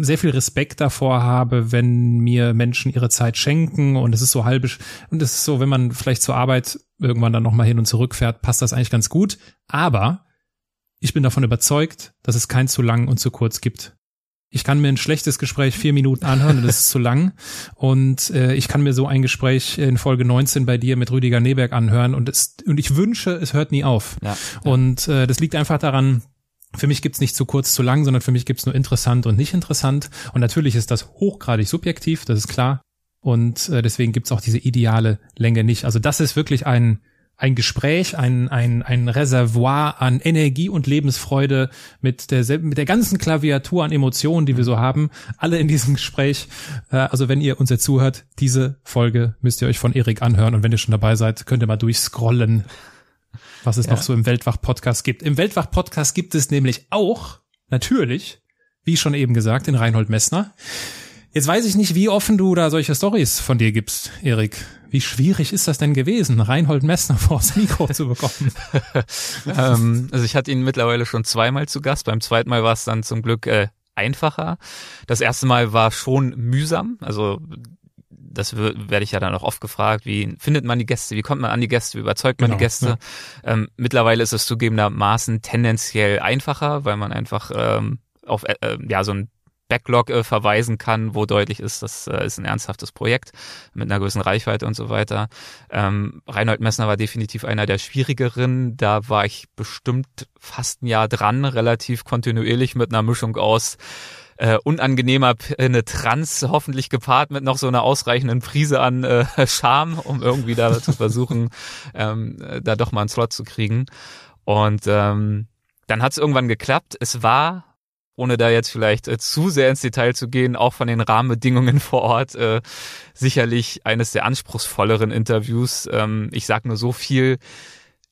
sehr viel Respekt davor habe, wenn mir Menschen ihre Zeit schenken und es ist so halbisch und es ist so, wenn man vielleicht zur Arbeit irgendwann dann nochmal hin und zurück fährt, passt das eigentlich ganz gut. Aber ich bin davon überzeugt, dass es kein zu lang und zu kurz gibt. Ich kann mir ein schlechtes Gespräch vier Minuten anhören und das ist zu lang. Und äh, ich kann mir so ein Gespräch in Folge 19 bei dir mit Rüdiger Neberg anhören und es und ich wünsche, es hört nie auf. Ja, ja. Und äh, das liegt einfach daran, für mich gibt's nicht zu kurz, zu lang, sondern für mich gibt's nur interessant und nicht interessant. Und natürlich ist das hochgradig subjektiv, das ist klar. Und äh, deswegen gibt's auch diese ideale Länge nicht. Also das ist wirklich ein, ein Gespräch, ein, ein, ein Reservoir an Energie und Lebensfreude mit der, mit der ganzen Klaviatur an Emotionen, die wir so haben, alle in diesem Gespräch. Äh, also wenn ihr uns jetzt zuhört, diese Folge müsst ihr euch von Erik anhören und wenn ihr schon dabei seid, könnt ihr mal durchscrollen was es ja. noch so im Weltwach-Podcast gibt. Im Weltwach-Podcast gibt es nämlich auch, natürlich, wie schon eben gesagt, den Reinhold Messner. Jetzt weiß ich nicht, wie offen du da solche Stories von dir gibst, Erik. Wie schwierig ist das denn gewesen, Reinhold Messner vors Mikro zu bekommen? ähm, also ich hatte ihn mittlerweile schon zweimal zu Gast. Beim zweiten Mal war es dann zum Glück äh, einfacher. Das erste Mal war schon mühsam. Also das werde ich ja dann auch oft gefragt, wie findet man die Gäste, wie kommt man an die Gäste, wie überzeugt man genau, die Gäste. Ja. Ähm, mittlerweile ist es zugegebenermaßen tendenziell einfacher, weil man einfach ähm, auf äh, äh, ja so ein Backlog äh, verweisen kann, wo deutlich ist, das äh, ist ein ernsthaftes Projekt mit einer gewissen Reichweite und so weiter. Ähm, Reinhold Messner war definitiv einer der schwierigeren. Da war ich bestimmt fast ein Jahr dran, relativ kontinuierlich mit einer Mischung aus äh, unangenehmer Penetranz, hoffentlich gepaart mit noch so einer ausreichenden Prise an äh, Charme, um irgendwie da zu versuchen, ähm, da doch mal einen Slot zu kriegen. Und ähm, dann hat es irgendwann geklappt. Es war ohne da jetzt vielleicht äh, zu sehr ins Detail zu gehen, auch von den Rahmenbedingungen vor Ort äh, sicherlich eines der anspruchsvolleren Interviews. Ähm, ich sag nur so viel,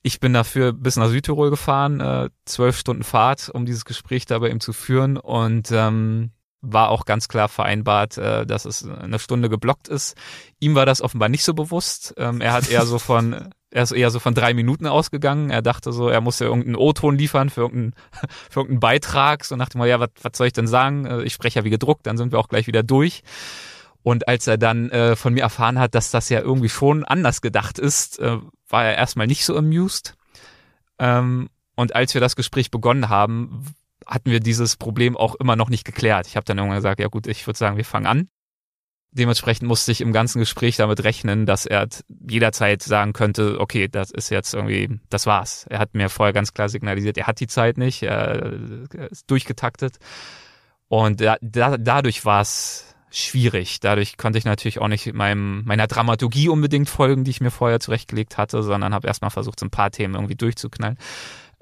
ich bin dafür bis nach Südtirol gefahren, äh, zwölf Stunden Fahrt, um dieses Gespräch da bei ihm zu führen und ähm, war auch ganz klar vereinbart, äh, dass es eine Stunde geblockt ist. Ihm war das offenbar nicht so bewusst. Ähm, er hat eher so von er ist eher so von drei Minuten ausgegangen. Er dachte so, er muss ja irgendeinen O-Ton liefern für irgendeinen, für irgendeinen Beitrag. So nach dem Motto, ja, was, was soll ich denn sagen? Äh, ich spreche ja wie gedruckt, dann sind wir auch gleich wieder durch. Und als er dann äh, von mir erfahren hat, dass das ja irgendwie schon anders gedacht ist, äh, war er erstmal nicht so amused. Ähm, und als wir das Gespräch begonnen haben, hatten wir dieses Problem auch immer noch nicht geklärt. Ich habe dann irgendwann gesagt, ja gut, ich würde sagen, wir fangen an. dementsprechend musste ich im ganzen Gespräch damit rechnen, dass er jederzeit sagen könnte, okay, das ist jetzt irgendwie, das war's. Er hat mir vorher ganz klar signalisiert, er hat die Zeit nicht, er ist durchgetaktet. Und da, da, dadurch war es schwierig. Dadurch konnte ich natürlich auch nicht meinem, meiner Dramaturgie unbedingt folgen, die ich mir vorher zurechtgelegt hatte, sondern habe erstmal versucht, so ein paar Themen irgendwie durchzuknallen.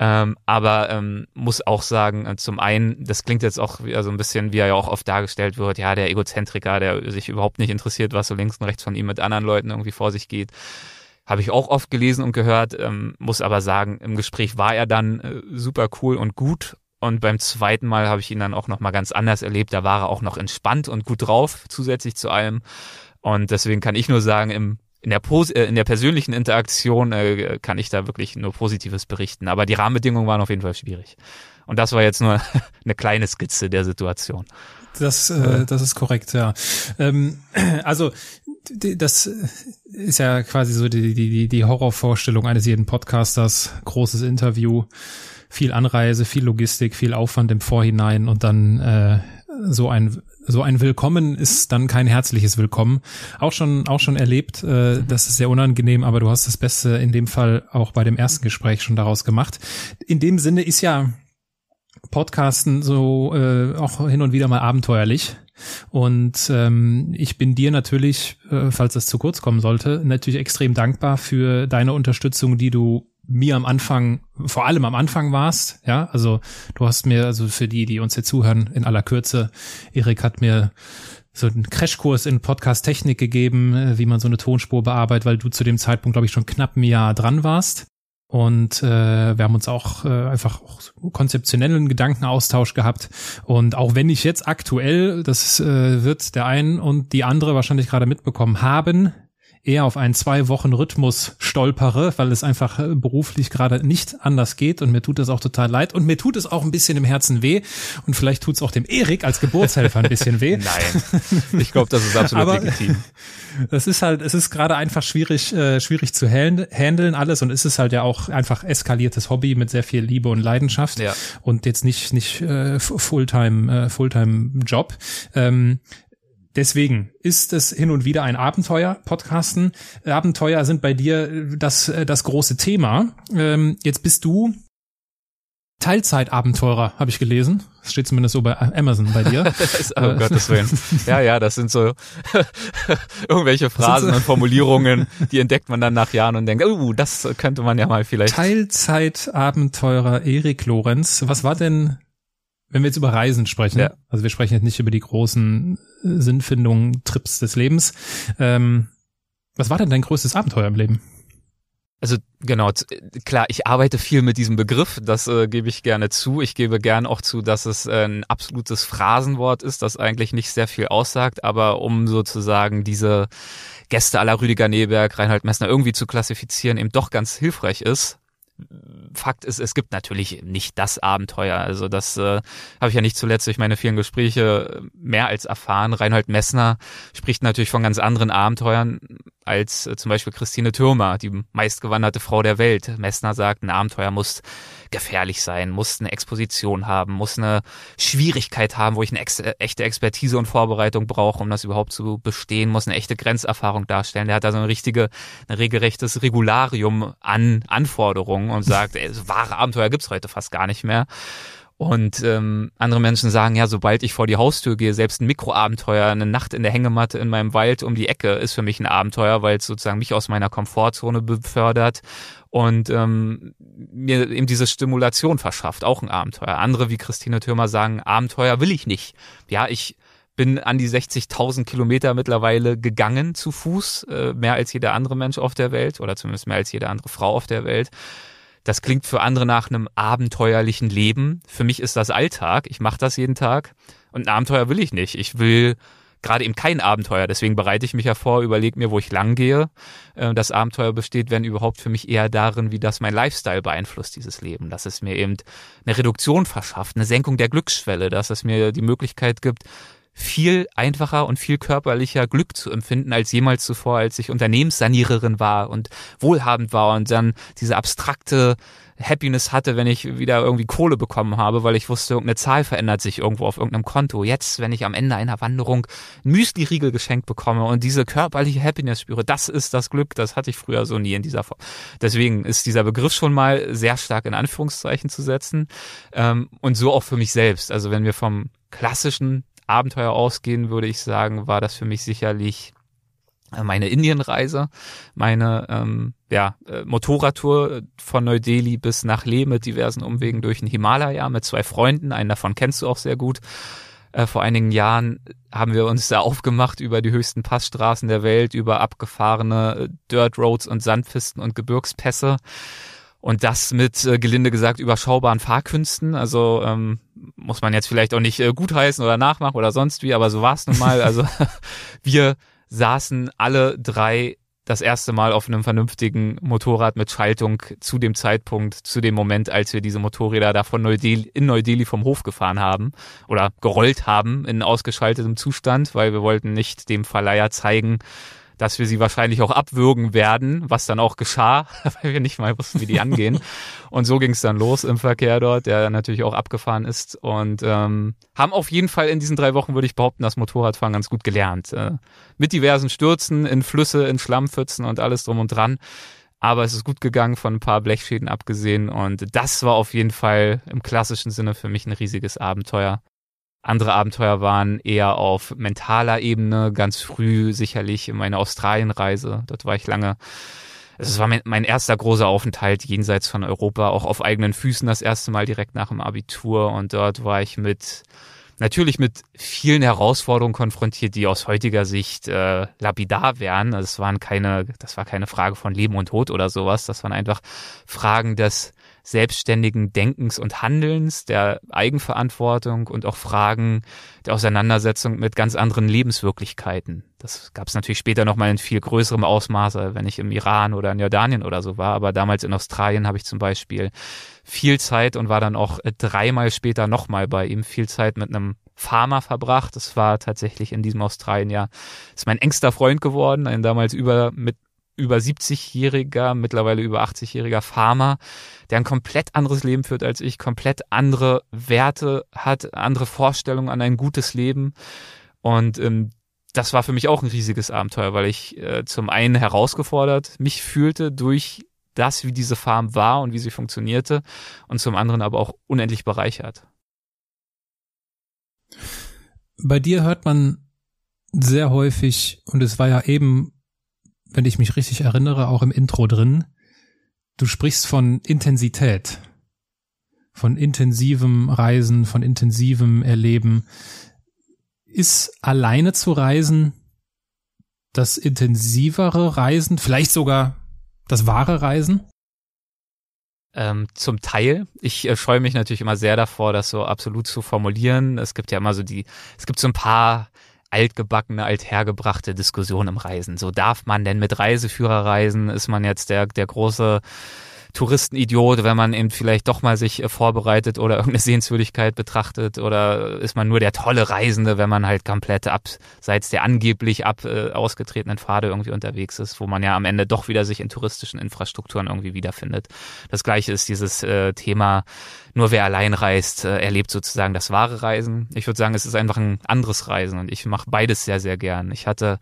Ähm, aber ähm, muss auch sagen, äh, zum einen, das klingt jetzt auch wieder so ein bisschen, wie er ja auch oft dargestellt wird, ja, der Egozentriker, der sich überhaupt nicht interessiert, was so links und rechts von ihm mit anderen Leuten irgendwie vor sich geht. Habe ich auch oft gelesen und gehört, ähm, muss aber sagen, im Gespräch war er dann äh, super cool und gut. Und beim zweiten Mal habe ich ihn dann auch nochmal ganz anders erlebt. Da war er auch noch entspannt und gut drauf, zusätzlich zu allem. Und deswegen kann ich nur sagen, im in der, Pos äh, in der persönlichen Interaktion äh, kann ich da wirklich nur Positives berichten. Aber die Rahmenbedingungen waren auf jeden Fall schwierig. Und das war jetzt nur eine kleine Skizze der Situation. Das, äh, das ist korrekt, ja. Ähm, also das ist ja quasi so die, die, die Horrorvorstellung eines jeden Podcasters. Großes Interview, viel Anreise, viel Logistik, viel Aufwand im Vorhinein und dann äh, so ein so ein Willkommen ist dann kein herzliches Willkommen. Auch schon, auch schon erlebt, äh, das ist sehr unangenehm, aber du hast das Beste in dem Fall auch bei dem ersten Gespräch schon daraus gemacht. In dem Sinne ist ja Podcasten so äh, auch hin und wieder mal abenteuerlich. Und ähm, ich bin dir natürlich, äh, falls das zu kurz kommen sollte, natürlich extrem dankbar für deine Unterstützung, die du mir am Anfang, vor allem am Anfang warst, ja, also du hast mir, also für die, die uns hier zuhören, in aller Kürze, Erik hat mir so einen Crashkurs in Podcast-Technik gegeben, äh, wie man so eine Tonspur bearbeitet, weil du zu dem Zeitpunkt, glaube ich, schon knapp ein Jahr dran warst. Und äh, wir haben uns auch äh, einfach auch konzeptionellen Gedankenaustausch gehabt. Und auch wenn ich jetzt aktuell, das äh, wird der ein und die andere wahrscheinlich gerade mitbekommen haben, eher auf einen zwei Wochen Rhythmus stolpere, weil es einfach äh, beruflich gerade nicht anders geht und mir tut das auch total leid und mir tut es auch ein bisschen im Herzen weh und vielleicht tut es auch dem Erik als Geburtshelfer ein bisschen weh. Nein, ich glaube, das ist absolut Aber legitim. Das ist halt, es ist gerade einfach schwierig, äh, schwierig zu handeln alles und es ist halt ja auch einfach eskaliertes Hobby mit sehr viel Liebe und Leidenschaft ja. und jetzt nicht nicht äh, Fulltime äh, Fulltime Job. Ähm, Deswegen ist es hin und wieder ein Abenteuer, Podcasten. Abenteuer sind bei dir das, das große Thema. Ähm, jetzt bist du Teilzeitabenteurer, habe ich gelesen. Das steht zumindest so bei Amazon bei dir. oh äh, Gottes Willen. Ja, ja, das sind so irgendwelche Phrasen so und Formulierungen, die entdeckt man dann nach Jahren und denkt, oh, das könnte man ja mal vielleicht. Teilzeitabenteurer Erik Lorenz. Was war denn wenn wir jetzt über Reisen sprechen, ja. also wir sprechen jetzt nicht über die großen Sinnfindungen, Trips des Lebens. Ähm, was war denn dein größtes Abenteuer im Leben? Also genau, klar, ich arbeite viel mit diesem Begriff, das äh, gebe ich gerne zu. Ich gebe gern auch zu, dass es äh, ein absolutes Phrasenwort ist, das eigentlich nicht sehr viel aussagt, aber um sozusagen diese Gäste aller Rüdiger Neberg, Reinhold Messner irgendwie zu klassifizieren, eben doch ganz hilfreich ist, Fakt ist, es gibt natürlich nicht das Abenteuer. Also das äh, habe ich ja nicht zuletzt durch meine vielen Gespräche mehr als erfahren. Reinhold Messner spricht natürlich von ganz anderen Abenteuern als äh, zum Beispiel Christine Thürmer, die meistgewanderte Frau der Welt. Messner sagt, ein Abenteuer muss gefährlich sein, muss eine Exposition haben, muss eine Schwierigkeit haben, wo ich eine ex äh, echte Expertise und Vorbereitung brauche, um das überhaupt zu bestehen, muss eine echte Grenzerfahrung darstellen. Der hat da so eine richtige, ein regelrechtes Regularium an Anforderungen und sagt, ey, so wahre Abenteuer gibt's heute fast gar nicht mehr. Und ähm, andere Menschen sagen, ja, sobald ich vor die Haustür gehe, selbst ein Mikroabenteuer, eine Nacht in der Hängematte in meinem Wald um die Ecke ist für mich ein Abenteuer, weil es sozusagen mich aus meiner Komfortzone befördert und ähm, mir eben diese Stimulation verschafft, auch ein Abenteuer. Andere wie Christine Thürmer sagen, Abenteuer will ich nicht. Ja, ich bin an die 60.000 Kilometer mittlerweile gegangen zu Fuß, äh, mehr als jeder andere Mensch auf der Welt oder zumindest mehr als jede andere Frau auf der Welt. Das klingt für andere nach einem abenteuerlichen Leben. Für mich ist das Alltag. Ich mache das jeden Tag. Und ein Abenteuer will ich nicht. Ich will gerade eben kein Abenteuer. Deswegen bereite ich mich ja vor, überlege mir, wo ich lang gehe. Äh, das Abenteuer besteht, wenn überhaupt für mich eher darin, wie das mein Lifestyle beeinflusst, dieses Leben. Dass es mir eben eine Reduktion verschafft, eine Senkung der Glücksschwelle, dass es mir die Möglichkeit gibt, viel einfacher und viel körperlicher Glück zu empfinden als jemals zuvor, als ich Unternehmenssaniererin war und wohlhabend war und dann diese abstrakte Happiness hatte, wenn ich wieder irgendwie Kohle bekommen habe, weil ich wusste, irgendeine Zahl verändert sich irgendwo auf irgendeinem Konto. Jetzt, wenn ich am Ende einer Wanderung ein Müsli-Riegel geschenkt bekomme und diese körperliche Happiness spüre, das ist das Glück, das hatte ich früher so nie in dieser Form. Deswegen ist dieser Begriff schon mal sehr stark in Anführungszeichen zu setzen ähm, und so auch für mich selbst. Also wenn wir vom klassischen Abenteuer ausgehen, würde ich sagen, war das für mich sicherlich äh, meine Indienreise, meine ähm, ja, äh, Motorradtour von Neu-Delhi bis nach Leh mit diversen Umwegen durch den Himalaya mit zwei Freunden. Einen davon kennst du auch sehr gut. Äh, vor einigen Jahren haben wir uns da aufgemacht über die höchsten Passstraßen der Welt, über abgefahrene äh, Dirt Roads und Sandpisten und Gebirgspässe. Und das mit, äh, gelinde gesagt, überschaubaren Fahrkünsten. Also ähm, muss man jetzt vielleicht auch nicht äh, gutheißen oder nachmachen oder sonst wie, aber so war es nun mal. Also wir saßen alle drei das erste Mal auf einem vernünftigen Motorrad mit Schaltung zu dem Zeitpunkt, zu dem Moment, als wir diese Motorräder da von Neu-Delhi, in Neu-Delhi vom Hof gefahren haben oder gerollt haben in ausgeschaltetem Zustand, weil wir wollten nicht dem Verleiher zeigen, dass wir sie wahrscheinlich auch abwürgen werden, was dann auch geschah, weil wir nicht mal wussten, wie die angehen. Und so ging es dann los im Verkehr dort, der natürlich auch abgefahren ist. Und ähm, haben auf jeden Fall in diesen drei Wochen, würde ich behaupten, das Motorradfahren ganz gut gelernt. Äh, mit diversen Stürzen in Flüsse, in Schlammpfützen und alles drum und dran. Aber es ist gut gegangen, von ein paar Blechschäden abgesehen. Und das war auf jeden Fall im klassischen Sinne für mich ein riesiges Abenteuer. Andere Abenteuer waren eher auf mentaler Ebene, ganz früh sicherlich in meiner Australienreise. Dort war ich lange. Es war mein, erster großer Aufenthalt jenseits von Europa, auch auf eigenen Füßen das erste Mal direkt nach dem Abitur. Und dort war ich mit natürlich mit vielen Herausforderungen konfrontiert, die aus heutiger Sicht äh, lapidar wären. Also es waren keine, das war keine Frage von Leben und Tod oder sowas. Das waren einfach Fragen des selbstständigen Denkens und Handelns, der Eigenverantwortung und auch Fragen der Auseinandersetzung mit ganz anderen Lebenswirklichkeiten. Das gab es natürlich später nochmal in viel größerem Ausmaße, wenn ich im Iran oder in Jordanien oder so war. Aber damals in Australien habe ich zum Beispiel viel Zeit und war dann auch dreimal später nochmal bei ihm, viel Zeit mit einem Farmer verbracht. Das war tatsächlich in diesem Australien ja, ist mein engster Freund geworden, ein damals über mit über 70-jähriger, mittlerweile über 80-jähriger Farmer, der ein komplett anderes Leben führt als ich, komplett andere Werte hat, andere Vorstellungen an ein gutes Leben. Und ähm, das war für mich auch ein riesiges Abenteuer, weil ich äh, zum einen herausgefordert mich fühlte durch das, wie diese Farm war und wie sie funktionierte und zum anderen aber auch unendlich bereichert. Bei dir hört man sehr häufig, und es war ja eben wenn ich mich richtig erinnere, auch im Intro drin. Du sprichst von Intensität, von intensivem Reisen, von intensivem Erleben. Ist alleine zu reisen das intensivere Reisen, vielleicht sogar das wahre Reisen? Ähm, zum Teil. Ich äh, scheue mich natürlich immer sehr davor, das so absolut zu formulieren. Es gibt ja immer so die, es gibt so ein paar altgebackene, althergebrachte Diskussion im Reisen. So darf man denn mit Reiseführer reisen? Ist man jetzt der, der große Touristenidiot, wenn man eben vielleicht doch mal sich äh, vorbereitet oder irgendeine Sehenswürdigkeit betrachtet oder ist man nur der tolle Reisende, wenn man halt komplett abseits der angeblich ab äh, ausgetretenen Pfade irgendwie unterwegs ist, wo man ja am Ende doch wieder sich in touristischen Infrastrukturen irgendwie wiederfindet. Das gleiche ist dieses äh, Thema, nur wer allein reist, äh, erlebt sozusagen das wahre Reisen. Ich würde sagen, es ist einfach ein anderes Reisen und ich mache beides sehr, sehr gern. Ich hatte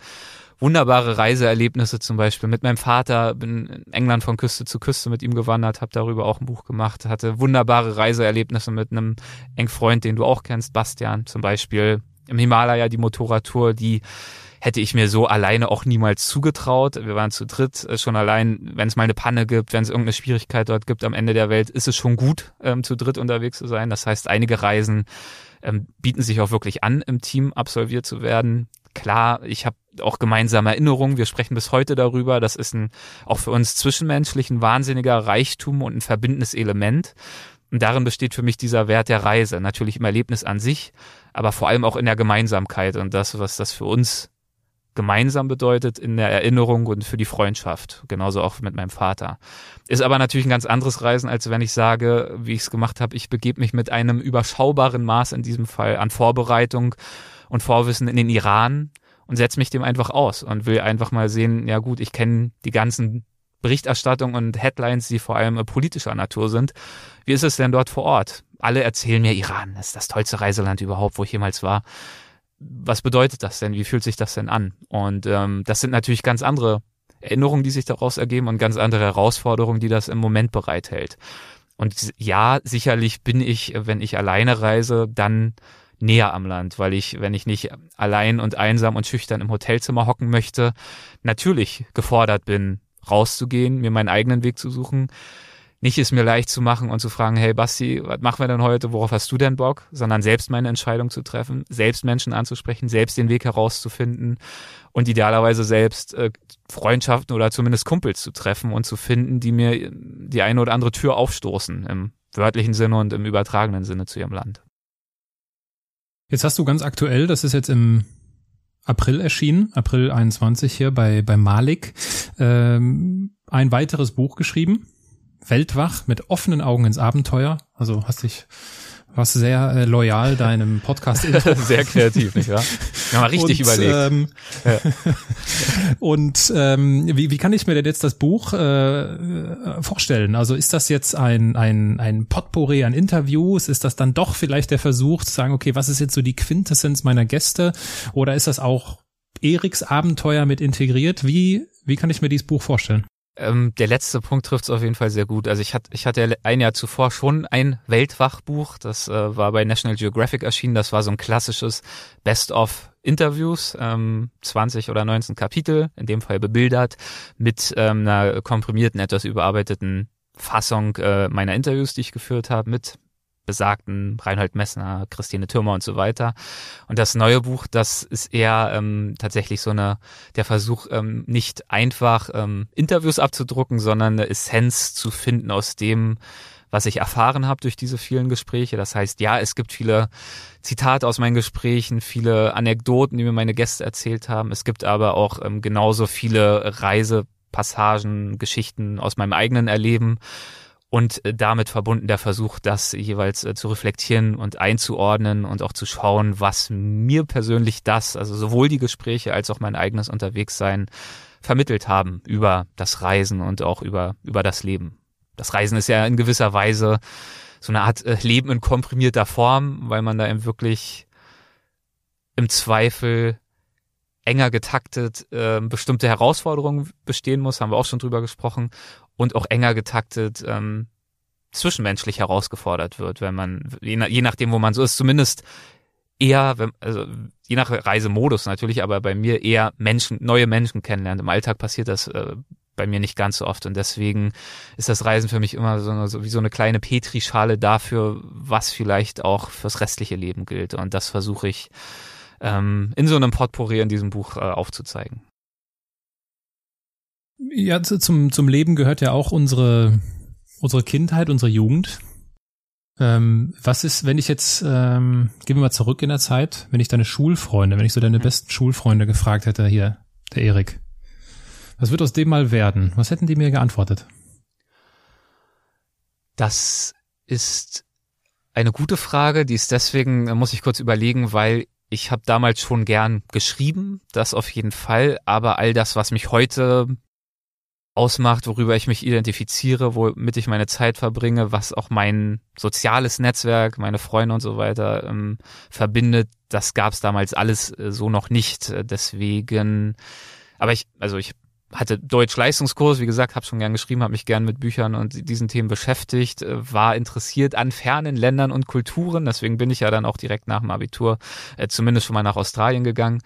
wunderbare Reiseerlebnisse zum Beispiel mit meinem Vater, bin in England von Küste zu Küste mit ihm gewandert, habe darüber auch ein Buch gemacht, hatte wunderbare Reiseerlebnisse mit einem eng Freund, den du auch kennst, Bastian zum Beispiel. Im Himalaya die Motorradtour, die hätte ich mir so alleine auch niemals zugetraut. Wir waren zu dritt, äh, schon allein, wenn es mal eine Panne gibt, wenn es irgendeine Schwierigkeit dort gibt am Ende der Welt, ist es schon gut, ähm, zu dritt unterwegs zu sein. Das heißt, einige Reisen ähm, bieten sich auch wirklich an, im Team absolviert zu werden. Klar, ich habe auch gemeinsame Erinnerungen. Wir sprechen bis heute darüber. Das ist ein auch für uns zwischenmenschlich ein wahnsinniger Reichtum und ein verbindendes Element. Und darin besteht für mich dieser Wert der Reise. Natürlich im Erlebnis an sich, aber vor allem auch in der Gemeinsamkeit und das, was das für uns gemeinsam bedeutet in der Erinnerung und für die Freundschaft. Genauso auch mit meinem Vater. Ist aber natürlich ein ganz anderes Reisen, als wenn ich sage, wie ich es gemacht habe, ich begebe mich mit einem überschaubaren Maß in diesem Fall an Vorbereitung und Vorwissen in den Iran und setze mich dem einfach aus und will einfach mal sehen, ja gut, ich kenne die ganzen Berichterstattung und Headlines, die vor allem politischer Natur sind. Wie ist es denn dort vor Ort? Alle erzählen mir, Iran ist das tollste Reiseland überhaupt, wo ich jemals war. Was bedeutet das denn? Wie fühlt sich das denn an? Und ähm, das sind natürlich ganz andere Erinnerungen, die sich daraus ergeben und ganz andere Herausforderungen, die das im Moment bereithält. Und ja, sicherlich bin ich, wenn ich alleine reise, dann näher am Land, weil ich, wenn ich nicht allein und einsam und schüchtern im Hotelzimmer hocken möchte, natürlich gefordert bin, rauszugehen, mir meinen eigenen Weg zu suchen. Nicht es mir leicht zu machen und zu fragen, hey Basti, was machen wir denn heute, worauf hast du denn Bock? Sondern selbst meine Entscheidung zu treffen, selbst Menschen anzusprechen, selbst den Weg herauszufinden und idealerweise selbst äh, Freundschaften oder zumindest Kumpels zu treffen und zu finden, die mir die eine oder andere Tür aufstoßen, im wörtlichen Sinne und im übertragenen Sinne zu ihrem Land. Jetzt hast du ganz aktuell, das ist jetzt im April erschienen, April 21 hier bei, bei Malik, ähm, ein weiteres Buch geschrieben. Weltwach mit offenen Augen ins Abenteuer. Also hast dich warst sehr äh, loyal deinem podcast -Intro. Sehr kreativ, nicht wahr? Ja, mal richtig und, überlegt. Ähm, ja. und ähm, wie, wie kann ich mir denn jetzt das Buch äh, vorstellen? Also ist das jetzt ein, ein, ein Potpourri an Interviews? Ist das dann doch vielleicht der Versuch zu sagen, okay, was ist jetzt so die Quintessenz meiner Gäste? Oder ist das auch Eriks Abenteuer mit integriert? Wie, wie kann ich mir dieses Buch vorstellen? Ähm, der letzte Punkt trifft es auf jeden Fall sehr gut. Also ich hatte, ich hatte ein Jahr zuvor schon ein Weltwachbuch, das äh, war bei National Geographic erschienen. Das war so ein klassisches Best-of Interviews, ähm, 20 oder 19 Kapitel, in dem Fall bebildert, mit ähm, einer komprimierten, etwas überarbeiteten Fassung äh, meiner Interviews, die ich geführt habe, mit besagten Reinhold Messner, Christine Türmer und so weiter. Und das neue Buch, das ist eher ähm, tatsächlich so eine, der Versuch, ähm, nicht einfach ähm, Interviews abzudrucken, sondern eine Essenz zu finden aus dem, was ich erfahren habe durch diese vielen Gespräche. Das heißt, ja, es gibt viele Zitate aus meinen Gesprächen, viele Anekdoten, die mir meine Gäste erzählt haben. Es gibt aber auch ähm, genauso viele Reisepassagen, Geschichten aus meinem eigenen Erleben und äh, damit verbunden der Versuch, das jeweils äh, zu reflektieren und einzuordnen und auch zu schauen, was mir persönlich das, also sowohl die Gespräche als auch mein eigenes Unterwegssein vermittelt haben über das Reisen und auch über, über das Leben. Das Reisen ist ja in gewisser Weise so eine Art äh, Leben in komprimierter Form, weil man da eben wirklich im Zweifel enger getaktet äh, bestimmte Herausforderungen bestehen muss, haben wir auch schon drüber gesprochen, und auch enger getaktet ähm, zwischenmenschlich herausgefordert wird, wenn man, je, nach, je nachdem, wo man so ist, zumindest eher, wenn, also je nach Reisemodus natürlich, aber bei mir eher Menschen, neue Menschen kennenlernt. Im Alltag passiert das äh, bei mir nicht ganz so oft und deswegen ist das Reisen für mich immer so, so wie so eine kleine Petrischale dafür, was vielleicht auch fürs restliche Leben gilt und das versuche ich ähm, in so einem Potpourri in diesem Buch äh, aufzuzeigen. Ja, zum, zum Leben gehört ja auch unsere, unsere Kindheit, unsere Jugend. Ähm, was ist, wenn ich jetzt, ähm, gehen wir mal zurück in der Zeit, wenn ich deine Schulfreunde, wenn ich so deine besten Schulfreunde gefragt hätte, hier, der Erik, was wird aus dem mal werden? Was hätten die mir geantwortet? Das ist eine gute Frage, die ist deswegen, muss ich kurz überlegen, weil ich habe damals schon gern geschrieben, das auf jeden Fall, aber all das, was mich heute ausmacht, worüber ich mich identifiziere, womit ich meine Zeit verbringe, was auch mein soziales Netzwerk, meine Freunde und so weiter ähm, verbindet, das gab es damals alles äh, so noch nicht. Deswegen, aber ich, also ich hatte Deutsch-Leistungskurs, wie gesagt, habe schon gern geschrieben, habe mich gern mit Büchern und diesen Themen beschäftigt, äh, war interessiert an fernen Ländern und Kulturen. Deswegen bin ich ja dann auch direkt nach dem Abitur äh, zumindest schon mal nach Australien gegangen.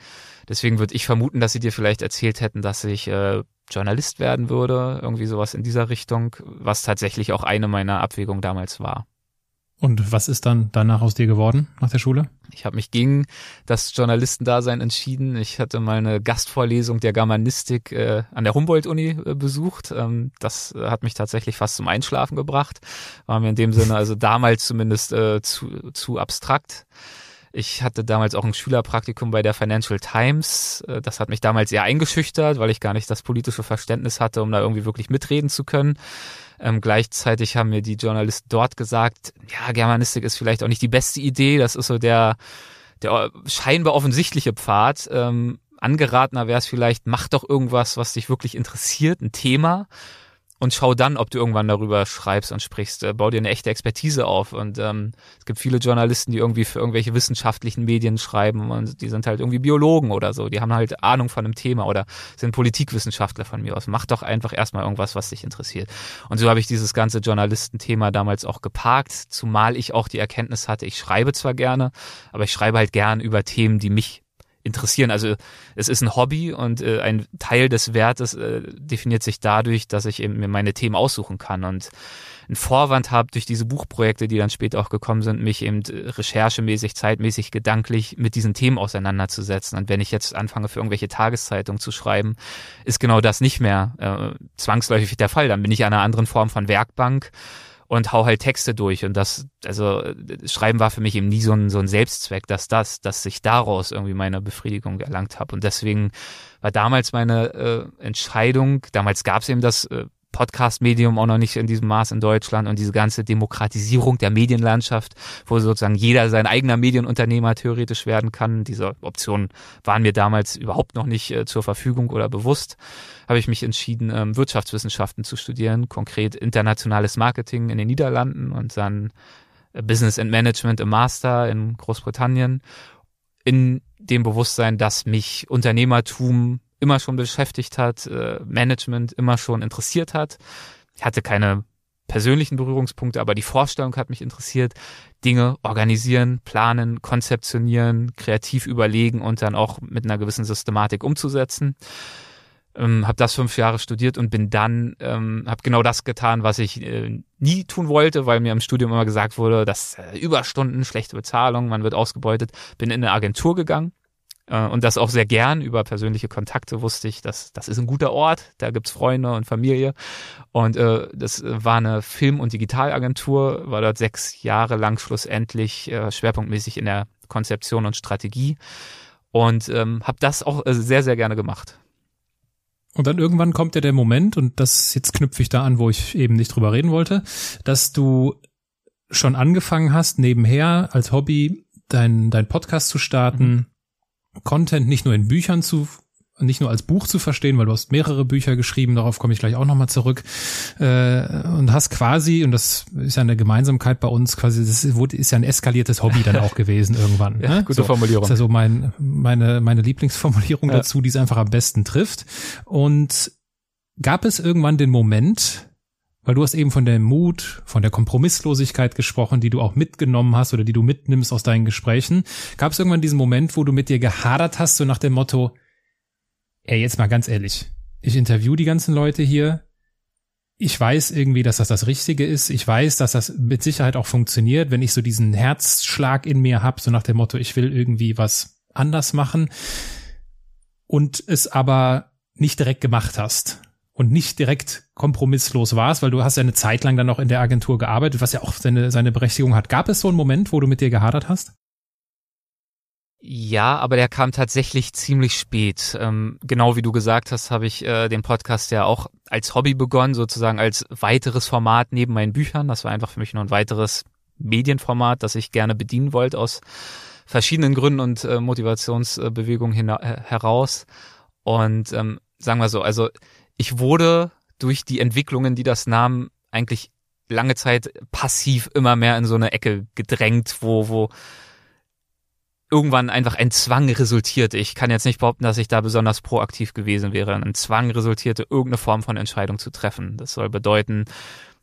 Deswegen würde ich vermuten, dass sie dir vielleicht erzählt hätten, dass ich äh, Journalist werden würde, irgendwie sowas in dieser Richtung, was tatsächlich auch eine meiner Abwägungen damals war. Und was ist dann danach aus dir geworden nach der Schule? Ich habe mich gegen das Journalistendasein entschieden. Ich hatte mal eine Gastvorlesung der Germanistik äh, an der Humboldt-Uni äh, besucht. Ähm, das hat mich tatsächlich fast zum Einschlafen gebracht. War mir in dem Sinne also damals zumindest äh, zu, zu abstrakt. Ich hatte damals auch ein Schülerpraktikum bei der Financial Times. Äh, das hat mich damals eher eingeschüchtert, weil ich gar nicht das politische Verständnis hatte, um da irgendwie wirklich mitreden zu können. Ähm, gleichzeitig haben mir die Journalisten dort gesagt, ja, Germanistik ist vielleicht auch nicht die beste Idee. Das ist so der, der scheinbar offensichtliche Pfad. Ähm, angeratener wäre es vielleicht, mach doch irgendwas, was dich wirklich interessiert, ein Thema und schau dann, ob du irgendwann darüber schreibst und sprichst. Äh, bau dir eine echte Expertise auf. Und ähm, es gibt viele Journalisten, die irgendwie für irgendwelche wissenschaftlichen Medien schreiben und die sind halt irgendwie Biologen oder so. Die haben halt Ahnung von einem Thema oder sind Politikwissenschaftler von mir aus. Mach doch einfach erstmal irgendwas, was dich interessiert. Und so habe ich dieses ganze Journalistenthema damals auch geparkt, zumal ich auch die Erkenntnis hatte, ich schreibe zwar gerne, aber ich schreibe halt gern über Themen, die mich interessieren. Also es ist ein Hobby und äh, ein Teil des Wertes äh, definiert sich dadurch, dass ich eben mir meine Themen aussuchen kann und einen Vorwand habe durch diese Buchprojekte, die dann später auch gekommen sind, mich eben äh, recherchemäßig, zeitmäßig, gedanklich mit diesen Themen auseinanderzusetzen. Und wenn ich jetzt anfange, für irgendwelche Tageszeitungen zu schreiben, ist genau das nicht mehr äh, zwangsläufig der Fall. Dann bin ich an einer anderen Form von Werkbank und hau halt Texte durch. Und das, also Schreiben war für mich eben nie so ein, so ein Selbstzweck, dass das, dass ich daraus irgendwie meine Befriedigung erlangt habe. Und deswegen war damals meine äh, Entscheidung, damals gab es eben das äh, Podcast-Medium auch noch nicht in diesem Maß in Deutschland und diese ganze Demokratisierung der Medienlandschaft, wo sozusagen jeder sein eigener Medienunternehmer theoretisch werden kann. Diese Optionen waren mir damals überhaupt noch nicht äh, zur Verfügung oder bewusst. Habe ich mich entschieden, ähm, Wirtschaftswissenschaften zu studieren, konkret internationales Marketing in den Niederlanden und dann äh, Business and Management im Master in Großbritannien. In dem Bewusstsein, dass mich Unternehmertum immer schon beschäftigt hat, äh, Management immer schon interessiert hat. Ich hatte keine persönlichen Berührungspunkte, aber die Vorstellung hat mich interessiert. Dinge organisieren, planen, konzeptionieren, kreativ überlegen und dann auch mit einer gewissen Systematik umzusetzen. Ähm, habe das fünf Jahre studiert und bin dann, ähm, habe genau das getan, was ich äh, nie tun wollte, weil mir im Studium immer gesagt wurde, dass äh, Überstunden, schlechte Bezahlung, man wird ausgebeutet. Bin in eine Agentur gegangen und das auch sehr gern über persönliche Kontakte wusste ich, dass das ist ein guter Ort, da gibt's Freunde und Familie. Und äh, das war eine Film- und Digitalagentur, war dort sechs Jahre lang schlussendlich äh, schwerpunktmäßig in der Konzeption und Strategie und ähm, habe das auch äh, sehr, sehr gerne gemacht. Und dann irgendwann kommt ja der Moment, und das jetzt knüpfe ich da an, wo ich eben nicht drüber reden wollte, dass du schon angefangen hast, nebenher als Hobby dein, dein Podcast zu starten, Content nicht nur in Büchern zu nicht nur als Buch zu verstehen, weil du hast mehrere Bücher geschrieben, darauf komme ich gleich auch nochmal zurück, äh, und hast quasi, und das ist ja eine Gemeinsamkeit bei uns, quasi, das ist ja ein eskaliertes Hobby dann auch gewesen irgendwann. ja, ne? Gute so, Formulierung. Das ist ja so mein, meine, meine Lieblingsformulierung ja. dazu, die es einfach am besten trifft. Und gab es irgendwann den Moment, weil du hast eben von der Mut, von der Kompromisslosigkeit gesprochen, die du auch mitgenommen hast oder die du mitnimmst aus deinen Gesprächen. Gab es irgendwann diesen Moment, wo du mit dir gehadert hast, so nach dem Motto, ey, jetzt mal ganz ehrlich, ich interview die ganzen Leute hier, ich weiß irgendwie, dass das das Richtige ist. Ich weiß, dass das mit Sicherheit auch funktioniert, wenn ich so diesen Herzschlag in mir hab, so nach dem Motto, ich will irgendwie was anders machen und es aber nicht direkt gemacht hast und nicht direkt kompromisslos warst, weil du hast ja eine Zeit lang dann noch in der Agentur gearbeitet, was ja auch seine, seine Berechtigung hat. Gab es so einen Moment, wo du mit dir gehadert hast? Ja, aber der kam tatsächlich ziemlich spät. Ähm, genau wie du gesagt hast, habe ich äh, den Podcast ja auch als Hobby begonnen, sozusagen als weiteres Format neben meinen Büchern. Das war einfach für mich nur ein weiteres Medienformat, das ich gerne bedienen wollte aus verschiedenen Gründen und äh, Motivationsbewegungen äh, heraus. Und ähm, sagen wir so, also ich wurde durch die Entwicklungen, die das nahm, eigentlich lange Zeit passiv immer mehr in so eine Ecke gedrängt, wo, wo irgendwann einfach ein Zwang resultierte. Ich kann jetzt nicht behaupten, dass ich da besonders proaktiv gewesen wäre. Ein Zwang resultierte, irgendeine Form von Entscheidung zu treffen. Das soll bedeuten,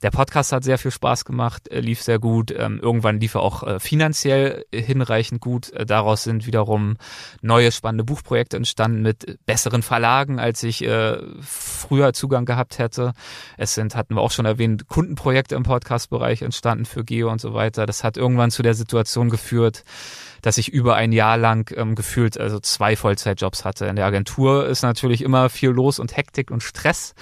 der Podcast hat sehr viel Spaß gemacht, lief sehr gut. Ähm, irgendwann lief er auch äh, finanziell hinreichend gut. Äh, daraus sind wiederum neue spannende Buchprojekte entstanden mit besseren Verlagen, als ich äh, früher Zugang gehabt hätte. Es sind, hatten wir auch schon erwähnt, Kundenprojekte im Podcast-Bereich entstanden für Geo und so weiter. Das hat irgendwann zu der Situation geführt, dass ich über ein Jahr lang ähm, gefühlt also zwei Vollzeitjobs hatte. In der Agentur ist natürlich immer viel los und Hektik und Stress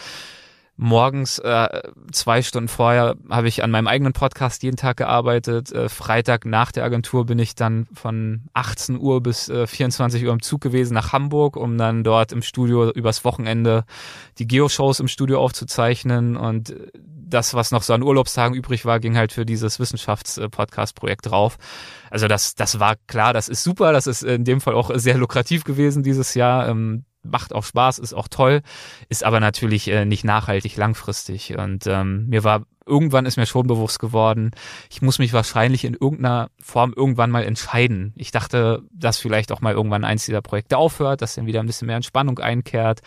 morgens äh, zwei Stunden vorher habe ich an meinem eigenen Podcast jeden Tag gearbeitet. Äh, Freitag nach der Agentur bin ich dann von 18 Uhr bis äh, 24 Uhr im Zug gewesen nach Hamburg, um dann dort im Studio übers Wochenende die Geo-Shows im Studio aufzuzeichnen und das, was noch so an Urlaubstagen übrig war, ging halt für dieses Wissenschafts-Podcast-Projekt drauf. Also das, das war klar, das ist super, das ist in dem Fall auch sehr lukrativ gewesen dieses Jahr. Ähm, macht auch Spaß, ist auch toll, ist aber natürlich äh, nicht nachhaltig langfristig. Und ähm, mir war irgendwann ist mir schon bewusst geworden, ich muss mich wahrscheinlich in irgendeiner Form irgendwann mal entscheiden. Ich dachte, dass vielleicht auch mal irgendwann eins dieser Projekte aufhört, dass dann wieder ein bisschen mehr Entspannung einkehrt.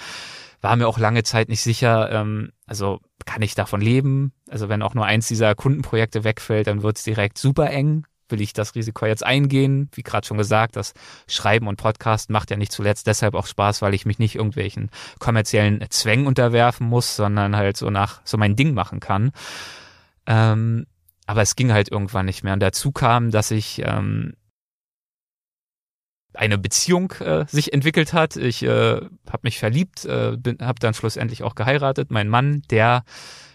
War mir auch lange Zeit nicht sicher, ähm, also kann ich davon leben? Also wenn auch nur eins dieser Kundenprojekte wegfällt, dann wird es direkt super eng will ich das Risiko jetzt eingehen? Wie gerade schon gesagt, das Schreiben und Podcast macht ja nicht zuletzt deshalb auch Spaß, weil ich mich nicht irgendwelchen kommerziellen Zwängen unterwerfen muss, sondern halt so nach so mein Ding machen kann. Ähm, aber es ging halt irgendwann nicht mehr. Und dazu kam, dass ich ähm, eine Beziehung äh, sich entwickelt hat. Ich äh, habe mich verliebt, äh, habe dann schlussendlich auch geheiratet. Mein Mann, der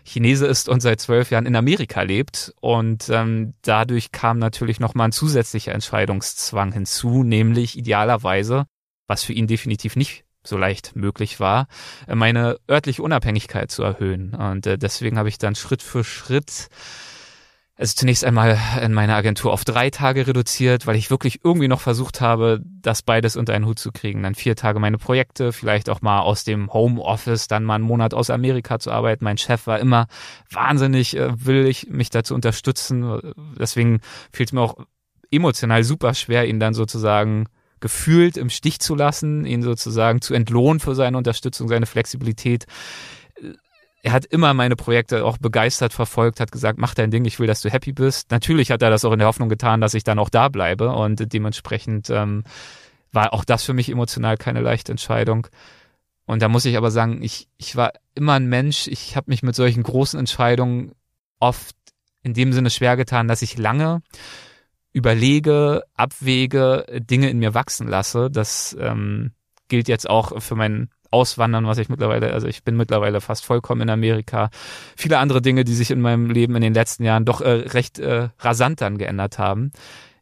Chinese ist und seit zwölf Jahren in Amerika lebt. Und ähm, dadurch kam natürlich nochmal ein zusätzlicher Entscheidungszwang hinzu, nämlich idealerweise, was für ihn definitiv nicht so leicht möglich war, meine örtliche Unabhängigkeit zu erhöhen. Und äh, deswegen habe ich dann Schritt für Schritt also zunächst einmal in meiner Agentur auf drei Tage reduziert, weil ich wirklich irgendwie noch versucht habe, das beides unter einen Hut zu kriegen. Dann vier Tage meine Projekte, vielleicht auch mal aus dem Homeoffice, dann mal einen Monat aus Amerika zu arbeiten. Mein Chef war immer wahnsinnig äh, willig, mich dazu unterstützen. Deswegen fiel es mir auch emotional super schwer, ihn dann sozusagen gefühlt im Stich zu lassen, ihn sozusagen zu entlohnen für seine Unterstützung, seine Flexibilität er hat immer meine Projekte auch begeistert verfolgt, hat gesagt, mach dein Ding, ich will, dass du happy bist. Natürlich hat er das auch in der Hoffnung getan, dass ich dann auch da bleibe und dementsprechend ähm, war auch das für mich emotional keine leichte Entscheidung. Und da muss ich aber sagen, ich, ich war immer ein Mensch, ich habe mich mit solchen großen Entscheidungen oft in dem Sinne schwer getan, dass ich lange überlege, abwäge, Dinge in mir wachsen lasse. Das ähm, gilt jetzt auch für meinen Auswandern, was ich mittlerweile, also ich bin mittlerweile fast vollkommen in Amerika. Viele andere Dinge, die sich in meinem Leben in den letzten Jahren doch äh, recht äh, rasant dann geändert haben.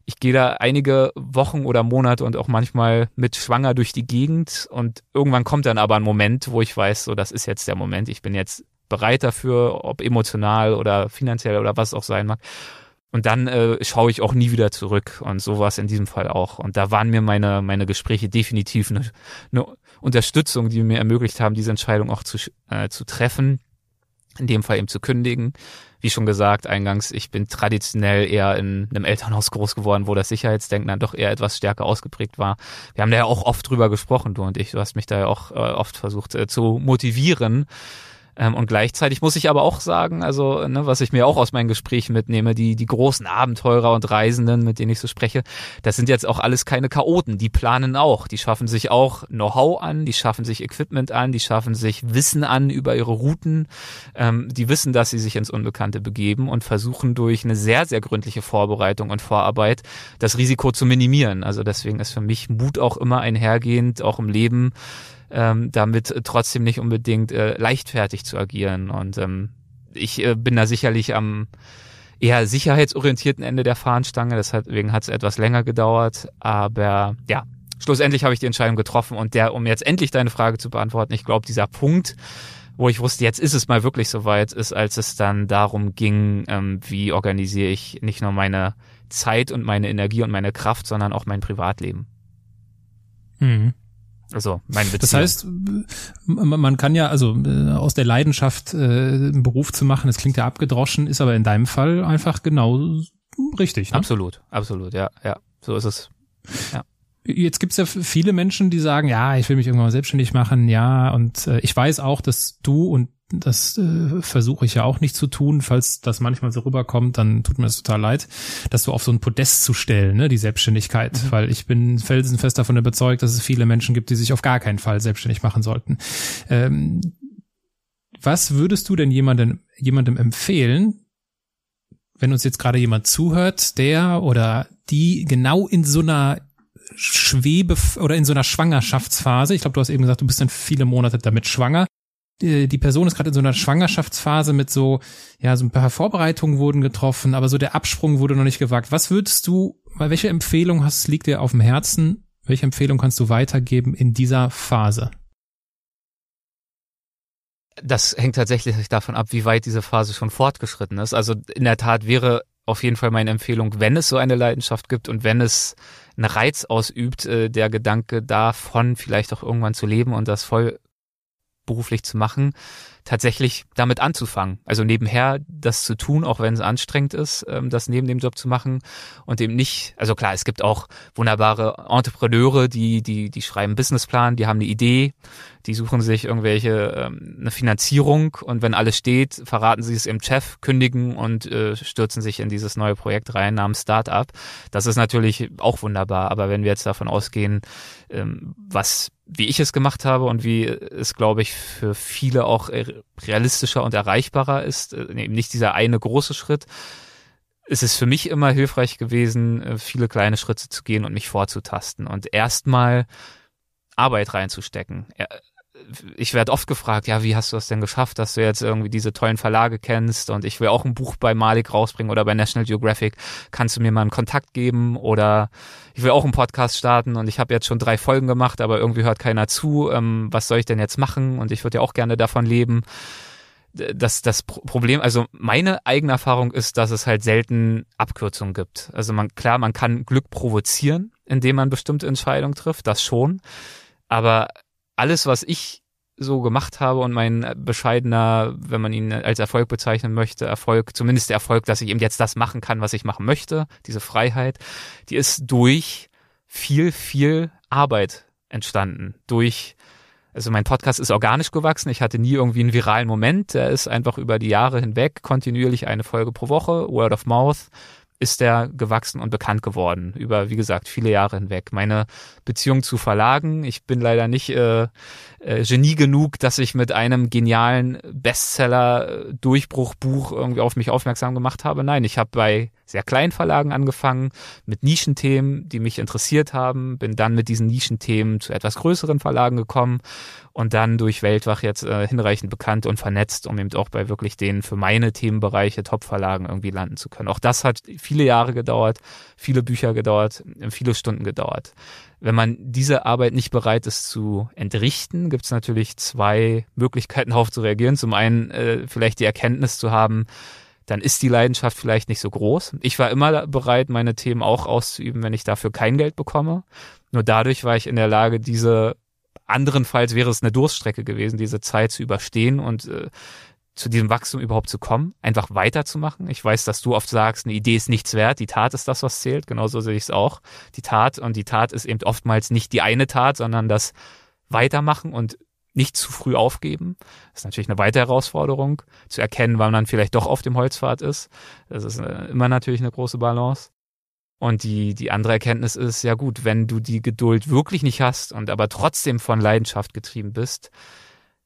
Ich gehe da einige Wochen oder Monate und auch manchmal mit schwanger durch die Gegend und irgendwann kommt dann aber ein Moment, wo ich weiß, so das ist jetzt der Moment. Ich bin jetzt bereit dafür, ob emotional oder finanziell oder was auch sein mag. Und dann äh, schaue ich auch nie wieder zurück. Und so war es in diesem Fall auch. Und da waren mir meine, meine Gespräche definitiv eine, eine Unterstützung, die mir ermöglicht haben, diese Entscheidung auch zu, äh, zu treffen. In dem Fall eben zu kündigen. Wie schon gesagt, eingangs, ich bin traditionell eher in einem Elternhaus groß geworden, wo das Sicherheitsdenken dann doch eher etwas stärker ausgeprägt war. Wir haben da ja auch oft drüber gesprochen, du und ich. Du hast mich da ja auch äh, oft versucht äh, zu motivieren, ähm, und gleichzeitig muss ich aber auch sagen, also ne, was ich mir auch aus meinen Gesprächen mitnehme, die die großen Abenteurer und Reisenden, mit denen ich so spreche, das sind jetzt auch alles keine Chaoten. Die planen auch, die schaffen sich auch Know-how an, die schaffen sich Equipment an, die schaffen sich Wissen an über ihre Routen. Ähm, die wissen, dass sie sich ins Unbekannte begeben und versuchen durch eine sehr sehr gründliche Vorbereitung und Vorarbeit das Risiko zu minimieren. Also deswegen ist für mich Mut auch immer einhergehend, auch im Leben ähm, damit trotzdem nicht unbedingt äh, leichtfertig zu agieren. Und ähm, ich äh, bin da sicherlich am eher sicherheitsorientierten Ende der Fahnenstange, deswegen hat es etwas länger gedauert. Aber ja, schlussendlich habe ich die Entscheidung getroffen und der, um jetzt endlich deine Frage zu beantworten, ich glaube, dieser Punkt, wo ich wusste, jetzt ist es mal wirklich soweit, ist, als es dann darum ging, ähm, wie organisiere ich nicht nur meine Zeit und meine Energie und meine Kraft, sondern auch mein Privatleben. Mhm. Also mein Beziehung. Das heißt, man kann ja also äh, aus der Leidenschaft äh, einen Beruf zu machen, das klingt ja abgedroschen, ist aber in deinem Fall einfach genau richtig. Ne? Absolut, absolut, ja, ja, so ist es. Ja. Jetzt gibt's ja viele Menschen, die sagen, ja, ich will mich irgendwann mal selbstständig machen, ja, und äh, ich weiß auch, dass du und das äh, versuche ich ja auch nicht zu tun, falls das manchmal so rüberkommt, dann tut mir das total leid, dass du auf so ein Podest zu stellen, ne, die Selbstständigkeit, mhm. weil ich bin felsenfest davon überzeugt, dass es viele Menschen gibt, die sich auf gar keinen Fall selbstständig machen sollten. Ähm, was würdest du denn jemandem, jemandem empfehlen, wenn uns jetzt gerade jemand zuhört, der oder die genau in so einer Schwebe oder in so einer Schwangerschaftsphase, ich glaube, du hast eben gesagt, du bist dann viele Monate damit schwanger, die Person ist gerade in so einer Schwangerschaftsphase mit so, ja, so ein paar Vorbereitungen wurden getroffen, aber so der Absprung wurde noch nicht gewagt. Was würdest du, welche Empfehlung hast, liegt dir auf dem Herzen? Welche Empfehlung kannst du weitergeben in dieser Phase? Das hängt tatsächlich davon ab, wie weit diese Phase schon fortgeschritten ist. Also in der Tat wäre auf jeden Fall meine Empfehlung, wenn es so eine Leidenschaft gibt und wenn es einen Reiz ausübt, äh, der Gedanke davon vielleicht auch irgendwann zu leben und das voll beruflich zu machen, tatsächlich damit anzufangen. Also nebenher das zu tun, auch wenn es anstrengend ist, ähm, das neben dem Job zu machen und eben nicht, also klar, es gibt auch wunderbare Entrepreneure, die, die, die schreiben Businessplan, die haben eine Idee, die suchen sich irgendwelche, ähm, eine Finanzierung und wenn alles steht, verraten sie es im Chef, kündigen und äh, stürzen sich in dieses neue Projekt rein namens Startup. Das ist natürlich auch wunderbar, aber wenn wir jetzt davon ausgehen, ähm, was wie ich es gemacht habe und wie es, glaube ich, für viele auch realistischer und erreichbarer ist, äh, eben nicht dieser eine große Schritt, ist es für mich immer hilfreich gewesen, äh, viele kleine Schritte zu gehen und mich vorzutasten und erstmal Arbeit reinzustecken ich werde oft gefragt, ja, wie hast du das denn geschafft, dass du jetzt irgendwie diese tollen Verlage kennst und ich will auch ein Buch bei Malik rausbringen oder bei National Geographic. Kannst du mir mal einen Kontakt geben oder ich will auch einen Podcast starten und ich habe jetzt schon drei Folgen gemacht, aber irgendwie hört keiner zu. Ähm, was soll ich denn jetzt machen? Und ich würde ja auch gerne davon leben. Das, das Problem, also meine eigene Erfahrung ist, dass es halt selten Abkürzungen gibt. Also man, klar, man kann Glück provozieren, indem man bestimmte Entscheidungen trifft, das schon. Aber alles, was ich so gemacht habe und mein bescheidener, wenn man ihn als Erfolg bezeichnen möchte, Erfolg, zumindest der Erfolg, dass ich eben jetzt das machen kann, was ich machen möchte, diese Freiheit, die ist durch viel, viel Arbeit entstanden. Durch, also mein Podcast ist organisch gewachsen. Ich hatte nie irgendwie einen viralen Moment. Der ist einfach über die Jahre hinweg kontinuierlich eine Folge pro Woche, Word of Mouth ist der gewachsen und bekannt geworden über, wie gesagt, viele Jahre hinweg. Meine Beziehung zu Verlagen, ich bin leider nicht äh, äh, Genie genug, dass ich mit einem genialen Bestseller-Durchbruchbuch irgendwie auf mich aufmerksam gemacht habe. Nein, ich habe bei sehr kleinen Verlagen angefangen, mit Nischenthemen, die mich interessiert haben, bin dann mit diesen Nischenthemen zu etwas größeren Verlagen gekommen und dann durch Weltwach jetzt äh, hinreichend bekannt und vernetzt, um eben auch bei wirklich den für meine Themenbereiche Top-Verlagen irgendwie landen zu können. Auch das hat viele Jahre gedauert, viele Bücher gedauert, viele Stunden gedauert. Wenn man diese Arbeit nicht bereit ist zu entrichten, gibt es natürlich zwei Möglichkeiten darauf zu reagieren. Zum einen äh, vielleicht die Erkenntnis zu haben, dann ist die Leidenschaft vielleicht nicht so groß. Ich war immer bereit, meine Themen auch auszuüben, wenn ich dafür kein Geld bekomme. Nur dadurch war ich in der Lage, diese anderenfalls wäre es eine Durststrecke gewesen, diese Zeit zu überstehen und äh, zu diesem Wachstum überhaupt zu kommen, einfach weiterzumachen. Ich weiß, dass du oft sagst, eine Idee ist nichts wert, die Tat ist das, was zählt. Genauso sehe ich es auch. Die Tat und die Tat ist eben oftmals nicht die eine Tat, sondern das Weitermachen und nicht zu früh aufgeben. Das ist natürlich eine weitere Herausforderung, zu erkennen, wann man vielleicht doch auf dem Holzpfad ist. Das ist äh, immer natürlich eine große Balance. Und die, die andere Erkenntnis ist, ja gut, wenn du die Geduld wirklich nicht hast und aber trotzdem von Leidenschaft getrieben bist,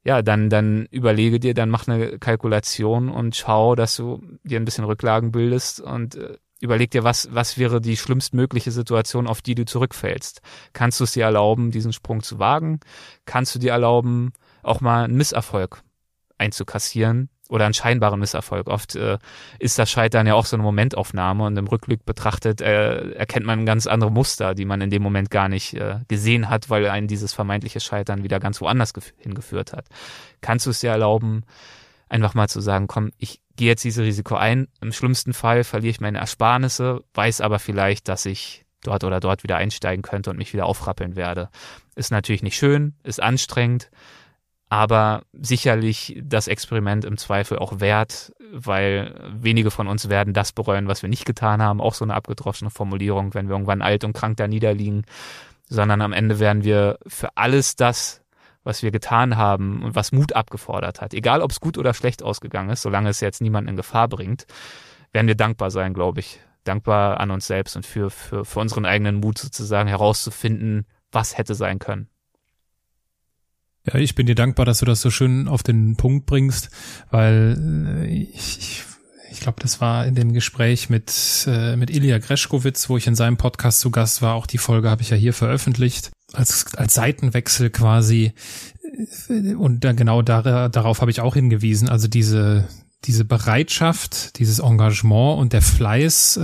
ja, dann, dann überlege dir, dann mach eine Kalkulation und schau, dass du dir ein bisschen Rücklagen bildest und äh, überleg dir, was, was wäre die schlimmstmögliche Situation, auf die du zurückfällst. Kannst du es dir erlauben, diesen Sprung zu wagen? Kannst du dir erlauben, auch mal einen Misserfolg einzukassieren? oder einen scheinbaren Misserfolg. Oft äh, ist das Scheitern ja auch so eine Momentaufnahme und im Rückblick betrachtet äh, erkennt man ganz andere Muster, die man in dem Moment gar nicht äh, gesehen hat, weil einen dieses vermeintliche Scheitern wieder ganz woanders hingeführt hat. Kannst du es dir erlauben, einfach mal zu sagen, komm, ich gehe jetzt dieses Risiko ein. Im schlimmsten Fall verliere ich meine Ersparnisse, weiß aber vielleicht, dass ich dort oder dort wieder einsteigen könnte und mich wieder aufrappeln werde. Ist natürlich nicht schön, ist anstrengend, aber sicherlich das Experiment im Zweifel auch wert, weil wenige von uns werden das bereuen, was wir nicht getan haben. Auch so eine abgedroschene Formulierung, wenn wir irgendwann alt und krank da niederliegen, sondern am Ende werden wir für alles das, was wir getan haben und was Mut abgefordert hat, egal ob es gut oder schlecht ausgegangen ist, solange es jetzt niemanden in Gefahr bringt, werden wir dankbar sein, glaube ich. Dankbar an uns selbst und für, für, für unseren eigenen Mut sozusagen herauszufinden, was hätte sein können. Ja, ich bin dir dankbar, dass du das so schön auf den Punkt bringst, weil äh, ich, ich, ich glaube, das war in dem Gespräch mit, äh, mit Ilya Greschkowitz, wo ich in seinem Podcast zu Gast war. Auch die Folge habe ich ja hier veröffentlicht. Als, als Seitenwechsel quasi. Und dann genau da, darauf habe ich auch hingewiesen. Also diese, diese Bereitschaft, dieses Engagement und der Fleiß, äh,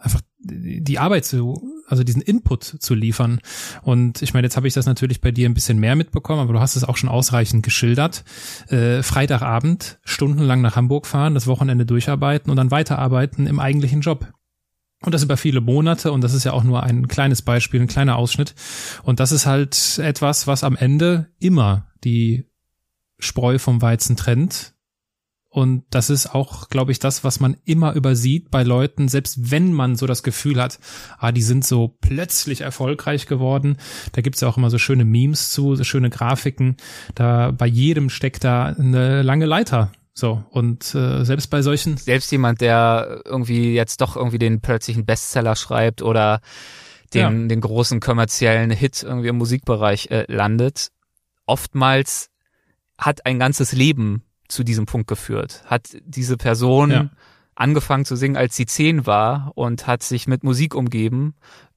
einfach die Arbeit zu also diesen Input zu liefern. Und ich meine, jetzt habe ich das natürlich bei dir ein bisschen mehr mitbekommen, aber du hast es auch schon ausreichend geschildert. Äh, Freitagabend stundenlang nach Hamburg fahren, das Wochenende durcharbeiten und dann weiterarbeiten im eigentlichen Job. Und das über viele Monate und das ist ja auch nur ein kleines Beispiel, ein kleiner Ausschnitt. Und das ist halt etwas, was am Ende immer die Spreu vom Weizen trennt. Und das ist auch, glaube ich, das, was man immer übersieht bei Leuten, selbst wenn man so das Gefühl hat, ah, die sind so plötzlich erfolgreich geworden. Da gibt's ja auch immer so schöne Memes zu, so schöne Grafiken. Da bei jedem steckt da eine lange Leiter so, und äh, selbst bei solchen. Selbst jemand, der irgendwie jetzt doch irgendwie den plötzlichen Bestseller schreibt oder den, ja. den großen kommerziellen Hit irgendwie im Musikbereich äh, landet, oftmals hat ein ganzes Leben zu diesem Punkt geführt. Hat diese Person ja. angefangen zu singen, als sie zehn war und hat sich mit Musik umgeben,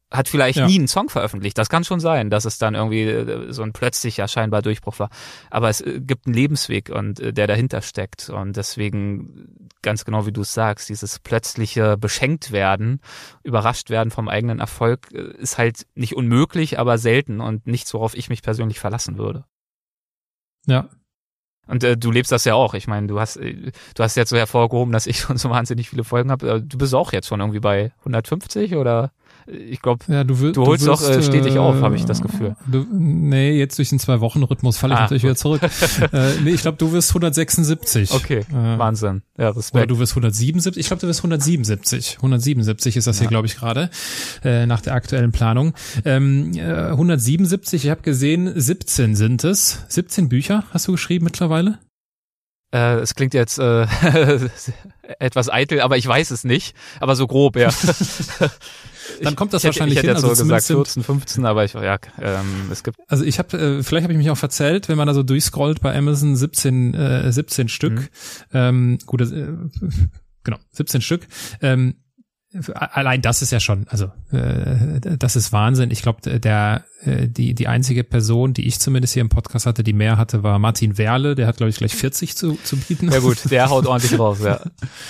hat vielleicht ja. nie einen Song veröffentlicht. Das kann schon sein, dass es dann irgendwie äh, so ein plötzlicher scheinbar Durchbruch war. Aber es äh, gibt einen Lebensweg und äh, der dahinter steckt. Und deswegen, ganz genau wie du es sagst, dieses plötzliche beschenkt werden, überrascht werden vom eigenen Erfolg, ist halt nicht unmöglich, aber selten und nichts, worauf ich mich persönlich verlassen würde. Ja, und äh, du lebst das ja auch. Ich meine, du hast du hast jetzt so hervorgehoben, dass ich schon so wahnsinnig viele Folgen habe. Du bist auch jetzt schon irgendwie bei 150 oder? Ich glaube, ja, du, du, holst du wirst, doch äh, stetig äh, auf, habe ich das Gefühl. Du, nee, jetzt durch den Zwei-Wochen-Rhythmus falle ich ah, natürlich gut. wieder zurück. äh, nee, ich glaube, du wirst 176. Okay, äh, Wahnsinn. Ja, Respekt. Oder du wirst 177. Ich glaube, du wirst 177. 177 ist das ja. hier, glaube ich, gerade, äh, nach der aktuellen Planung. Ähm, äh, 177, ich habe gesehen, 17 sind es. 17 Bücher hast du geschrieben mittlerweile? Äh, es klingt jetzt äh, etwas eitel, aber ich weiß es nicht. Aber so grob, ja. Dann kommt das ich, wahrscheinlich ich hätte, hin. Ich hätte also jetzt so gesagt 14, 15, aber ich, ja, ähm, es gibt. Also ich habe, äh, vielleicht habe ich mich auch verzählt, wenn man da so durchscrollt bei Amazon 17, äh, 17 Stück. Mhm. Ähm, gut, äh, genau, 17 Stück. Ähm, allein das ist ja schon, also äh, das ist Wahnsinn. Ich glaube, der äh, die die einzige Person, die ich zumindest hier im Podcast hatte, die mehr hatte, war Martin Werle. Der hat glaube ich gleich 40 zu, zu bieten. Ja gut, der haut ordentlich raus. Ja.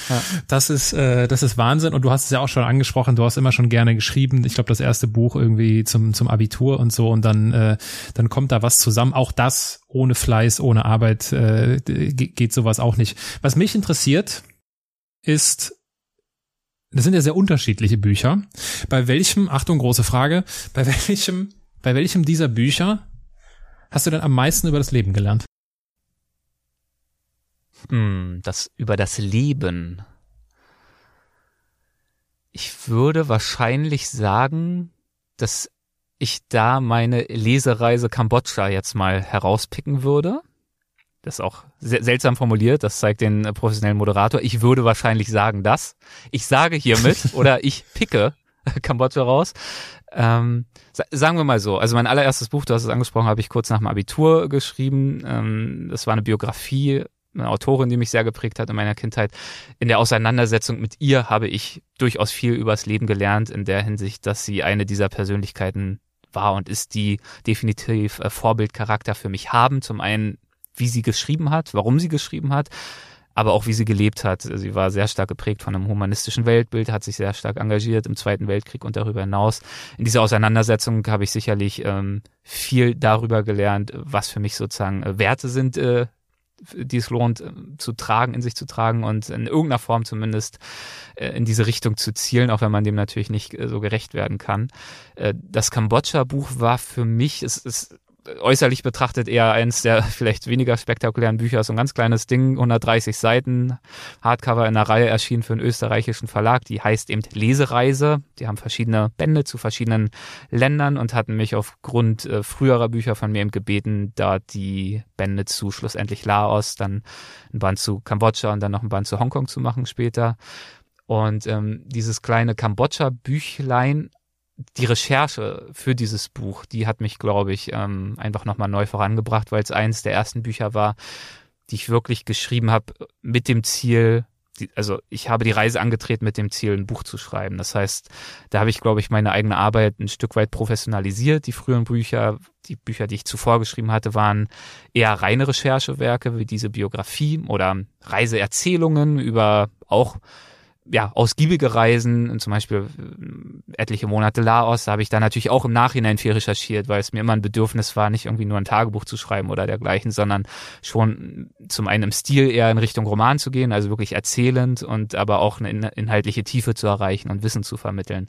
ja. Das ist äh, das ist Wahnsinn. Und du hast es ja auch schon angesprochen. Du hast immer schon gerne geschrieben. Ich glaube, das erste Buch irgendwie zum zum Abitur und so. Und dann äh, dann kommt da was zusammen. Auch das ohne Fleiß, ohne Arbeit äh, geht sowas auch nicht. Was mich interessiert ist das sind ja sehr unterschiedliche Bücher. Bei welchem, Achtung, große Frage, bei welchem, bei welchem dieser Bücher hast du denn am meisten über das Leben gelernt? Hm, das über das Leben. Ich würde wahrscheinlich sagen, dass ich da meine Lesereise Kambodscha jetzt mal herauspicken würde. Das ist auch seltsam formuliert, das zeigt den äh, professionellen Moderator. Ich würde wahrscheinlich sagen das. Ich sage hiermit oder ich picke Kambodscha raus. Ähm, sagen wir mal so, also mein allererstes Buch, du hast es angesprochen, habe ich kurz nach dem Abitur geschrieben. Ähm, das war eine Biografie, eine Autorin, die mich sehr geprägt hat in meiner Kindheit. In der Auseinandersetzung mit ihr habe ich durchaus viel übers Leben gelernt, in der Hinsicht, dass sie eine dieser Persönlichkeiten war und ist, die definitiv äh, Vorbildcharakter für mich haben. Zum einen wie sie geschrieben hat, warum sie geschrieben hat, aber auch wie sie gelebt hat. Sie war sehr stark geprägt von einem humanistischen Weltbild, hat sich sehr stark engagiert im Zweiten Weltkrieg und darüber hinaus. In dieser Auseinandersetzung habe ich sicherlich ähm, viel darüber gelernt, was für mich sozusagen äh, Werte sind, äh, die es lohnt äh, zu tragen, in sich zu tragen und in irgendeiner Form zumindest äh, in diese Richtung zu zielen, auch wenn man dem natürlich nicht äh, so gerecht werden kann. Das Kambodscha-Buch war für mich, es ist äußerlich betrachtet eher eins der vielleicht weniger spektakulären Bücher, so ein ganz kleines Ding, 130 Seiten, Hardcover in einer Reihe erschienen für einen österreichischen Verlag, die heißt eben Lesereise. Die haben verschiedene Bände zu verschiedenen Ländern und hatten mich aufgrund äh, früherer Bücher von mir eben gebeten, da die Bände zu schlussendlich Laos, dann ein Band zu Kambodscha und dann noch ein Band zu Hongkong zu machen später. Und ähm, dieses kleine Kambodscha-Büchlein die Recherche für dieses Buch, die hat mich, glaube ich, ähm, einfach nochmal neu vorangebracht, weil es eines der ersten Bücher war, die ich wirklich geschrieben habe mit dem Ziel, die, also ich habe die Reise angetreten mit dem Ziel, ein Buch zu schreiben. Das heißt, da habe ich, glaube ich, meine eigene Arbeit ein Stück weit professionalisiert. Die früheren Bücher, die Bücher, die ich zuvor geschrieben hatte, waren eher reine Recherchewerke wie diese Biografie oder Reiseerzählungen über auch ja, ausgiebige Reisen, zum Beispiel äh, etliche Monate Laos, da habe ich dann natürlich auch im Nachhinein viel recherchiert, weil es mir immer ein Bedürfnis war, nicht irgendwie nur ein Tagebuch zu schreiben oder dergleichen, sondern schon zum einen im Stil eher in Richtung Roman zu gehen, also wirklich erzählend und aber auch eine inhaltliche Tiefe zu erreichen und Wissen zu vermitteln.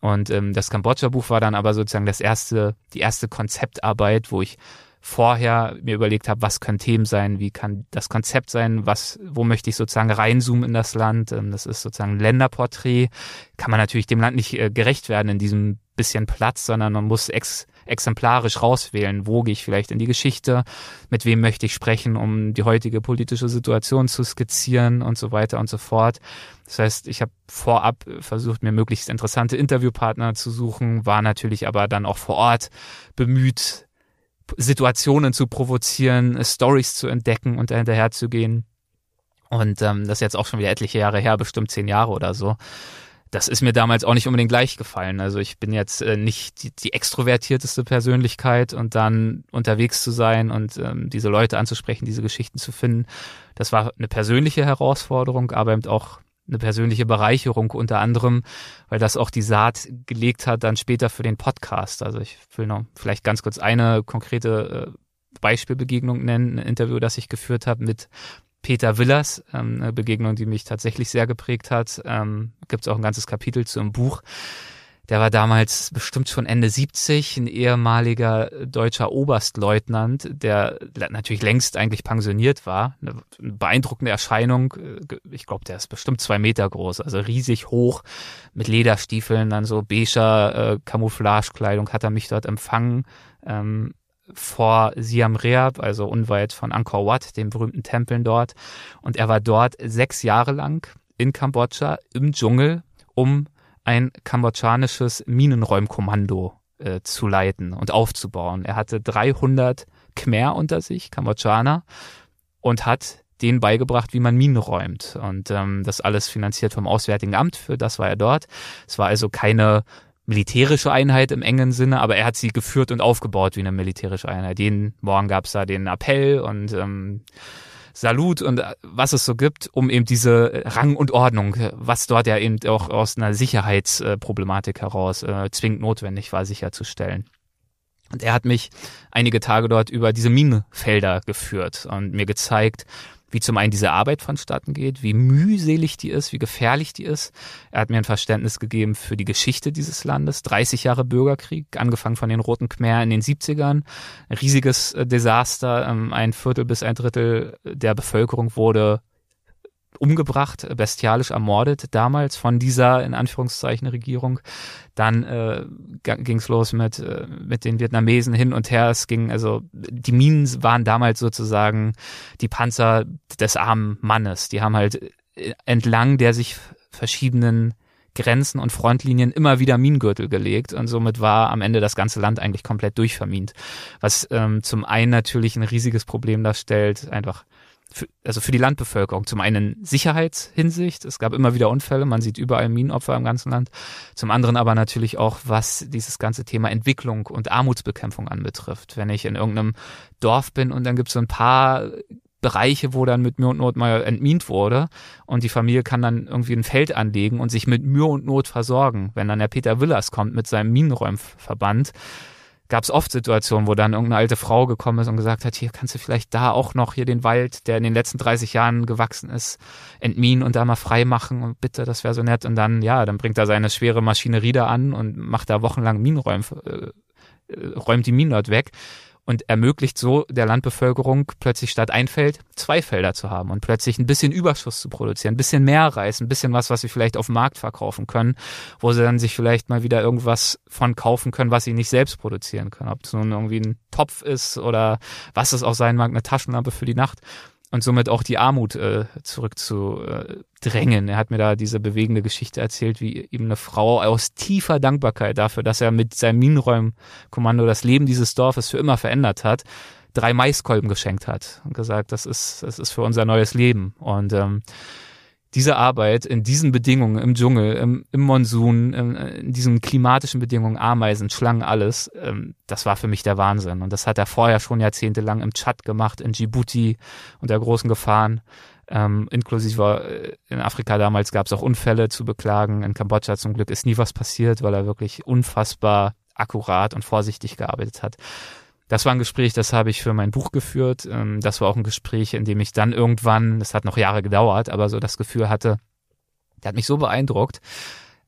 Und ähm, das Kambodscha-Buch war dann aber sozusagen das erste, die erste Konzeptarbeit, wo ich vorher mir überlegt habe, was können Themen sein, wie kann das Konzept sein, was, wo möchte ich sozusagen reinzoomen in das Land. Ähm, das ist sozusagen ein Länderporträt. Kann man natürlich dem Land nicht äh, gerecht werden in diesem bisschen Platz, sondern man muss ex exemplarisch rauswählen, wo gehe ich vielleicht in die Geschichte, mit wem möchte ich sprechen, um die heutige politische Situation zu skizzieren und so weiter und so fort. Das heißt, ich habe vorab versucht, mir möglichst interessante Interviewpartner zu suchen, war natürlich aber dann auch vor Ort bemüht, Situationen zu provozieren, Stories zu entdecken und dahinterher zu gehen. Und ähm, das ist jetzt auch schon wieder etliche Jahre her, bestimmt zehn Jahre oder so. Das ist mir damals auch nicht unbedingt gleich gefallen. Also ich bin jetzt äh, nicht die, die extrovertierteste Persönlichkeit und dann unterwegs zu sein und ähm, diese Leute anzusprechen, diese Geschichten zu finden, das war eine persönliche Herausforderung, aber eben auch eine persönliche Bereicherung unter anderem, weil das auch die Saat gelegt hat dann später für den Podcast. Also ich will noch vielleicht ganz kurz eine konkrete äh, Beispielbegegnung nennen, ein Interview, das ich geführt habe mit Peter Willers, ähm, eine Begegnung, die mich tatsächlich sehr geprägt hat. Ähm, Gibt es auch ein ganzes Kapitel zu einem Buch. Der war damals bestimmt schon Ende 70, ein ehemaliger deutscher Oberstleutnant, der natürlich längst eigentlich pensioniert war. Eine beeindruckende Erscheinung. Ich glaube, der ist bestimmt zwei Meter groß, also riesig hoch, mit Lederstiefeln, dann so beiger äh, Camouflagekleidung hat er mich dort empfangen. Ähm, vor Siam Reap, also unweit von Angkor Wat, dem berühmten Tempeln dort. Und er war dort sechs Jahre lang in Kambodscha im Dschungel, um ein kambodschanisches Minenräumkommando äh, zu leiten und aufzubauen. Er hatte 300 Khmer unter sich, Kambodschaner, und hat denen beigebracht, wie man Minen räumt. Und ähm, das alles finanziert vom Auswärtigen Amt, für das war er dort. Es war also keine militärische Einheit im engen Sinne, aber er hat sie geführt und aufgebaut wie eine militärische Einheit. Jeden Morgen gab es da den Appell und ähm, Salut und äh, was es so gibt, um eben diese Rang und Ordnung, was dort ja eben auch aus einer Sicherheitsproblematik heraus äh, zwingend notwendig war, sicherzustellen. Und er hat mich einige Tage dort über diese Minenfelder geführt und mir gezeigt, wie zum einen diese Arbeit vonstatten geht, wie mühselig die ist, wie gefährlich die ist. Er hat mir ein Verständnis gegeben für die Geschichte dieses Landes. 30 Jahre Bürgerkrieg, angefangen von den Roten Khmer in den 70ern. Ein riesiges äh, Desaster. Ähm, ein Viertel bis ein Drittel der Bevölkerung wurde umgebracht, bestialisch ermordet damals von dieser in Anführungszeichen Regierung. Dann äh, ging es los mit äh, mit den Vietnamesen hin und her. Es ging also die Minen waren damals sozusagen die Panzer des armen Mannes. Die haben halt äh, entlang der sich verschiedenen Grenzen und Frontlinien immer wieder Minengürtel gelegt und somit war am Ende das ganze Land eigentlich komplett durchvermint. Was ähm, zum einen natürlich ein riesiges Problem darstellt, einfach für, also für die Landbevölkerung. Zum einen Sicherheitshinsicht, es gab immer wieder Unfälle, man sieht überall Minenopfer im ganzen Land. Zum anderen aber natürlich auch, was dieses ganze Thema Entwicklung und Armutsbekämpfung anbetrifft. Wenn ich in irgendeinem Dorf bin und dann gibt es so ein paar Bereiche, wo dann mit Mühe und Not mal entmint wurde und die Familie kann dann irgendwie ein Feld anlegen und sich mit Mühe und Not versorgen. Wenn dann der Peter Willers kommt mit seinem Minenräumverband, gab es oft Situationen, wo dann irgendeine alte Frau gekommen ist und gesagt hat, hier kannst du vielleicht da auch noch hier den Wald, der in den letzten 30 Jahren gewachsen ist, entminen und da mal frei machen und bitte, das wäre so nett. Und dann, ja, dann bringt er seine schwere Maschinerie da an und macht da wochenlang Minenräume, äh, äh, räumt die Minen dort weg und ermöglicht so der Landbevölkerung plötzlich statt ein Feld zwei Felder zu haben und plötzlich ein bisschen Überschuss zu produzieren, ein bisschen mehr Reis, ein bisschen was, was sie vielleicht auf dem Markt verkaufen können, wo sie dann sich vielleicht mal wieder irgendwas von kaufen können, was sie nicht selbst produzieren können. Ob es nun irgendwie ein Topf ist oder was es auch sein mag, eine Taschenlampe für die Nacht und somit auch die Armut äh, zurückzudrängen. Er hat mir da diese bewegende Geschichte erzählt, wie ihm eine Frau aus tiefer Dankbarkeit dafür, dass er mit seinem Minenräumkommando das Leben dieses Dorfes für immer verändert hat, drei Maiskolben geschenkt hat und gesagt, das ist, das ist für unser neues Leben. Und ähm, diese Arbeit in diesen Bedingungen, im Dschungel, im, im Monsun, im, in diesen klimatischen Bedingungen, Ameisen, Schlangen, alles, ähm, das war für mich der Wahnsinn. Und das hat er vorher schon jahrzehntelang im Tschad gemacht, in Djibouti unter großen Gefahren. Ähm, inklusive äh, in Afrika damals gab es auch Unfälle zu beklagen. In Kambodscha zum Glück ist nie was passiert, weil er wirklich unfassbar akkurat und vorsichtig gearbeitet hat. Das war ein Gespräch, das habe ich für mein Buch geführt. Ähm, das war auch ein Gespräch, in dem ich dann irgendwann, das hat noch Jahre gedauert, aber so das Gefühl hatte, der hat mich so beeindruckt.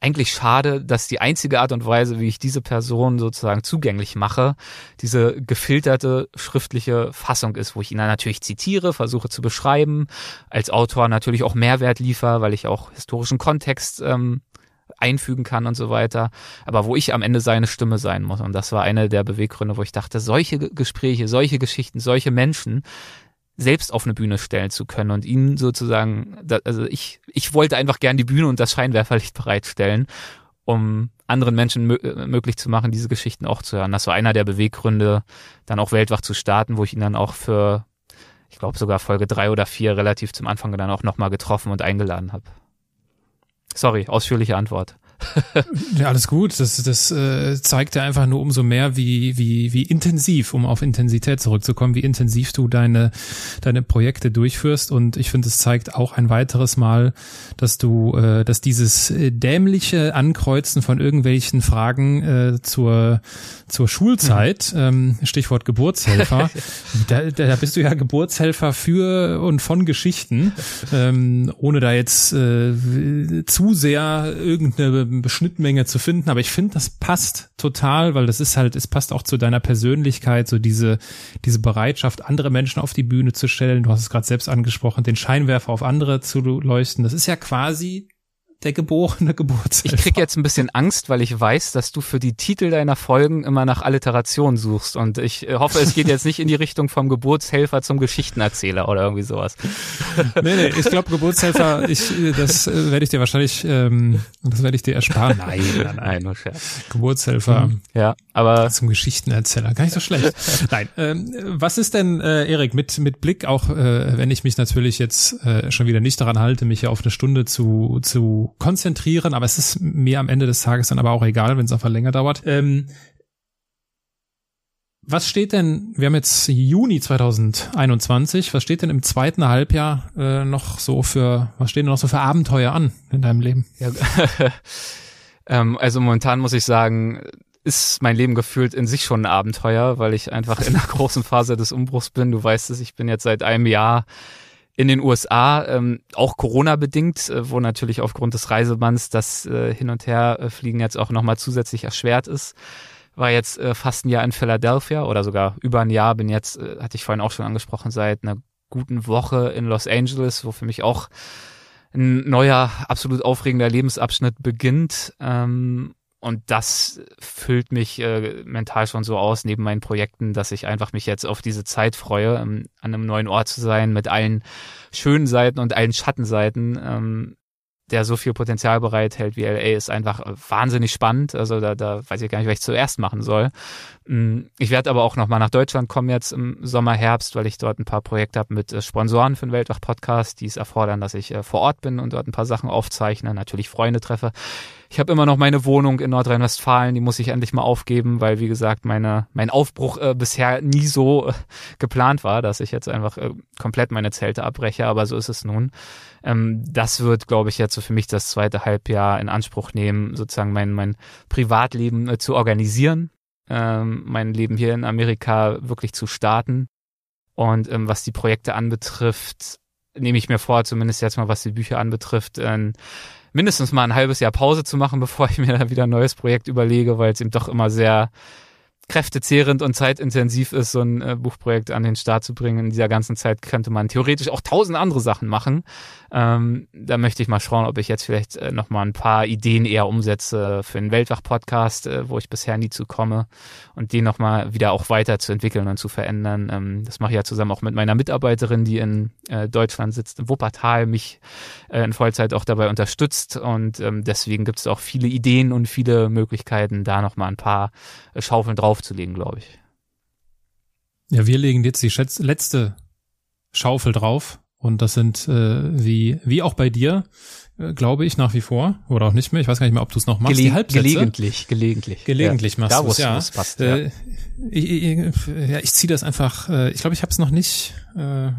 Eigentlich schade, dass die einzige Art und Weise, wie ich diese Person sozusagen zugänglich mache, diese gefilterte schriftliche Fassung ist, wo ich ihn dann natürlich zitiere, versuche zu beschreiben, als Autor natürlich auch Mehrwert liefer, weil ich auch historischen Kontext ähm, einfügen kann und so weiter, aber wo ich am Ende seine Stimme sein muss. Und das war eine der Beweggründe, wo ich dachte, solche Gespräche, solche Geschichten, solche Menschen selbst auf eine Bühne stellen zu können und ihnen sozusagen, also ich, ich wollte einfach gern die Bühne und das Scheinwerferlicht bereitstellen, um anderen Menschen möglich zu machen, diese Geschichten auch zu hören. Das war einer der Beweggründe, dann auch Weltwach zu starten, wo ich ihn dann auch für, ich glaube sogar Folge drei oder vier relativ zum Anfang dann auch nochmal getroffen und eingeladen habe. Sorry, ausführliche Antwort. Ja, alles gut. Das, das äh, zeigt ja einfach nur umso mehr, wie, wie, wie intensiv, um auf Intensität zurückzukommen, wie intensiv du deine, deine Projekte durchführst. Und ich finde, es zeigt auch ein weiteres Mal, dass du, äh, dass dieses äh, dämliche Ankreuzen von irgendwelchen Fragen äh, zur, zur Schulzeit, mhm. ähm, Stichwort Geburtshelfer, da, da bist du ja Geburtshelfer für und von Geschichten, ähm, ohne da jetzt äh, zu sehr irgendeine Schnittmenge zu finden, aber ich finde, das passt total, weil das ist halt, es passt auch zu deiner Persönlichkeit, so diese, diese Bereitschaft, andere Menschen auf die Bühne zu stellen. Du hast es gerade selbst angesprochen, den Scheinwerfer auf andere zu leuchten. Das ist ja quasi der geborene Geburtshelfer. Ich krieg jetzt ein bisschen Angst, weil ich weiß, dass du für die Titel deiner Folgen immer nach Alliteration suchst und ich äh, hoffe, es geht jetzt nicht in die Richtung vom Geburtshelfer zum Geschichtenerzähler oder irgendwie sowas. Nee, nee, ich glaube Geburtshelfer, ich, das äh, werde ich dir wahrscheinlich, ähm, das werde ich dir ersparen. Nein, nein, nein, nur Scherz. Geburtshelfer. Mhm. Ja, aber zum Geschichtenerzähler, gar nicht so schlecht. Nein, ähm, was ist denn, äh, Erik, mit mit Blick auch, äh, wenn ich mich natürlich jetzt äh, schon wieder nicht daran halte, mich hier auf eine Stunde zu zu konzentrieren, aber es ist mir am Ende des Tages dann aber auch egal, wenn es einfach länger dauert. Ähm, was steht denn, wir haben jetzt Juni 2021, was steht denn im zweiten Halbjahr äh, noch so für, was stehen denn noch so für Abenteuer an in deinem Leben? Ja, ähm, also momentan muss ich sagen, ist mein Leben gefühlt in sich schon ein Abenteuer, weil ich einfach in einer großen Phase des Umbruchs bin. Du weißt es, ich bin jetzt seit einem Jahr in den USA, ähm, auch Corona-bedingt, äh, wo natürlich aufgrund des Reisebands das äh, Hin- und Herfliegen jetzt auch nochmal zusätzlich erschwert ist. War jetzt äh, fast ein Jahr in Philadelphia oder sogar über ein Jahr, bin jetzt, äh, hatte ich vorhin auch schon angesprochen, seit einer guten Woche in Los Angeles, wo für mich auch ein neuer, absolut aufregender Lebensabschnitt beginnt. Ähm, und das füllt mich äh, mental schon so aus neben meinen Projekten, dass ich einfach mich jetzt auf diese Zeit freue, ähm, an einem neuen Ort zu sein, mit allen schönen Seiten und allen Schattenseiten. Ähm, der so viel Potenzial bereithält wie LA, ist einfach äh, wahnsinnig spannend. Also da, da weiß ich gar nicht, was ich zuerst machen soll. Mm, ich werde aber auch nochmal nach Deutschland kommen jetzt im Sommer, Herbst, weil ich dort ein paar Projekte habe mit äh, Sponsoren für den Weltwach-Podcast, die es erfordern, dass ich äh, vor Ort bin und dort ein paar Sachen aufzeichne, natürlich Freunde treffe. Ich habe immer noch meine Wohnung in Nordrhein-Westfalen, die muss ich endlich mal aufgeben, weil wie gesagt, meine mein Aufbruch äh, bisher nie so äh, geplant war, dass ich jetzt einfach äh, komplett meine Zelte abbreche, aber so ist es nun. Ähm, das wird, glaube ich, jetzt so für mich das zweite Halbjahr in Anspruch nehmen, sozusagen mein mein Privatleben äh, zu organisieren, ähm, mein Leben hier in Amerika wirklich zu starten und ähm, was die Projekte anbetrifft, nehme ich mir vor, zumindest jetzt mal was die Bücher anbetrifft, äh, mindestens mal ein halbes Jahr Pause zu machen, bevor ich mir da wieder ein neues Projekt überlege, weil es eben doch immer sehr kräftezehrend und zeitintensiv ist, so ein äh, Buchprojekt an den Start zu bringen. In dieser ganzen Zeit könnte man theoretisch auch tausend andere Sachen machen. Ähm, da möchte ich mal schauen, ob ich jetzt vielleicht äh, noch mal ein paar Ideen eher umsetze für einen Weltwach-Podcast, äh, wo ich bisher nie zu komme und den noch mal wieder auch weiterzuentwickeln und zu verändern. Ähm, das mache ich ja zusammen auch mit meiner Mitarbeiterin, die in äh, Deutschland sitzt, in Wuppertal, mich äh, in Vollzeit auch dabei unterstützt und ähm, deswegen gibt es auch viele Ideen und viele Möglichkeiten, da noch mal ein paar äh, Schaufeln draufzulegen, glaube ich. Ja, wir legen jetzt die letzte Schaufel drauf Und das sind, äh, wie, wie auch bei dir, äh, glaube ich, nach wie vor, oder auch nicht mehr, ich weiß gar nicht mehr, ob du es noch machst, Gele die Halbsätze. Gelegentlich, gelegentlich. Gelegentlich ja. machst du es, ja. passt, äh, ja. Ich, ich, ja, ich ziehe das einfach, äh, ich glaube, ich habe es noch nicht, äh,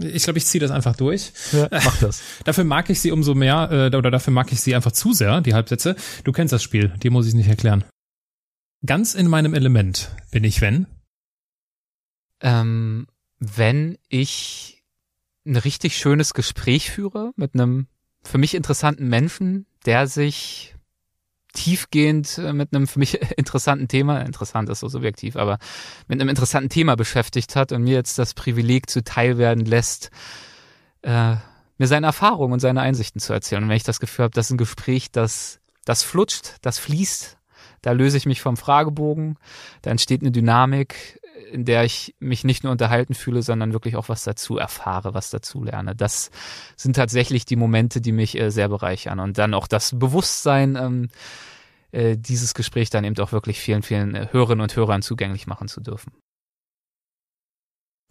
ich glaube, ich ziehe das einfach durch. Ja, mach das. dafür mag ich sie umso mehr, äh, oder dafür mag ich sie einfach zu sehr, die Halbsätze. Du kennst das Spiel, dir muss ich nicht erklären. Ganz in meinem Element bin ich, wenn? Ähm, wenn ich ein richtig schönes Gespräch führe mit einem für mich interessanten Menschen, der sich tiefgehend mit einem für mich interessanten Thema, interessant ist so subjektiv, aber mit einem interessanten Thema beschäftigt hat und mir jetzt das Privileg zuteil werden lässt, äh, mir seine Erfahrungen und seine Einsichten zu erzählen. Und wenn ich das Gefühl habe, das ist ein Gespräch, das, das flutscht, das fließt, da löse ich mich vom Fragebogen, da entsteht eine Dynamik, in der ich mich nicht nur unterhalten fühle, sondern wirklich auch was dazu erfahre, was dazu lerne. Das sind tatsächlich die Momente, die mich äh, sehr bereichern. Und dann auch das Bewusstsein, ähm, äh, dieses Gespräch dann eben auch wirklich vielen, vielen äh, Hörerinnen und Hörern zugänglich machen zu dürfen.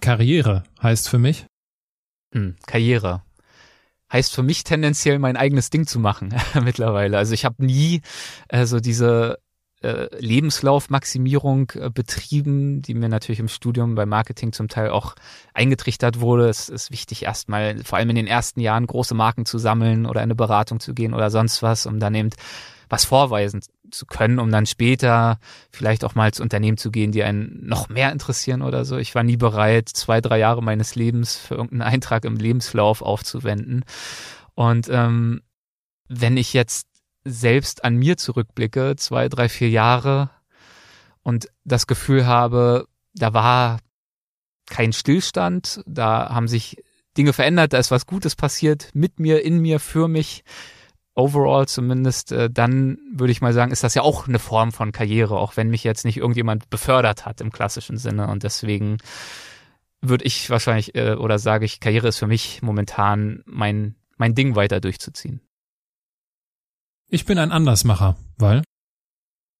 Karriere heißt für mich? Hm, Karriere heißt für mich tendenziell mein eigenes Ding zu machen mittlerweile. Also ich habe nie äh, so diese äh, Lebenslaufmaximierung äh, betrieben, die mir natürlich im Studium bei Marketing zum Teil auch eingetrichtert wurde. Es ist wichtig, erstmal, vor allem in den ersten Jahren, große Marken zu sammeln oder in eine Beratung zu gehen oder sonst was, um dann eben was vorweisen zu können, um dann später vielleicht auch mal ins Unternehmen zu gehen, die einen noch mehr interessieren oder so. Ich war nie bereit, zwei, drei Jahre meines Lebens für irgendeinen Eintrag im Lebenslauf aufzuwenden. Und ähm, wenn ich jetzt selbst an mir zurückblicke, zwei, drei, vier Jahre und das Gefühl habe, da war kein Stillstand, da haben sich Dinge verändert, da ist was Gutes passiert mit mir, in mir, für mich, overall zumindest, äh, dann würde ich mal sagen, ist das ja auch eine Form von Karriere, auch wenn mich jetzt nicht irgendjemand befördert hat im klassischen Sinne. Und deswegen würde ich wahrscheinlich äh, oder sage ich, Karriere ist für mich momentan mein, mein Ding weiter durchzuziehen. Ich bin ein Andersmacher, weil?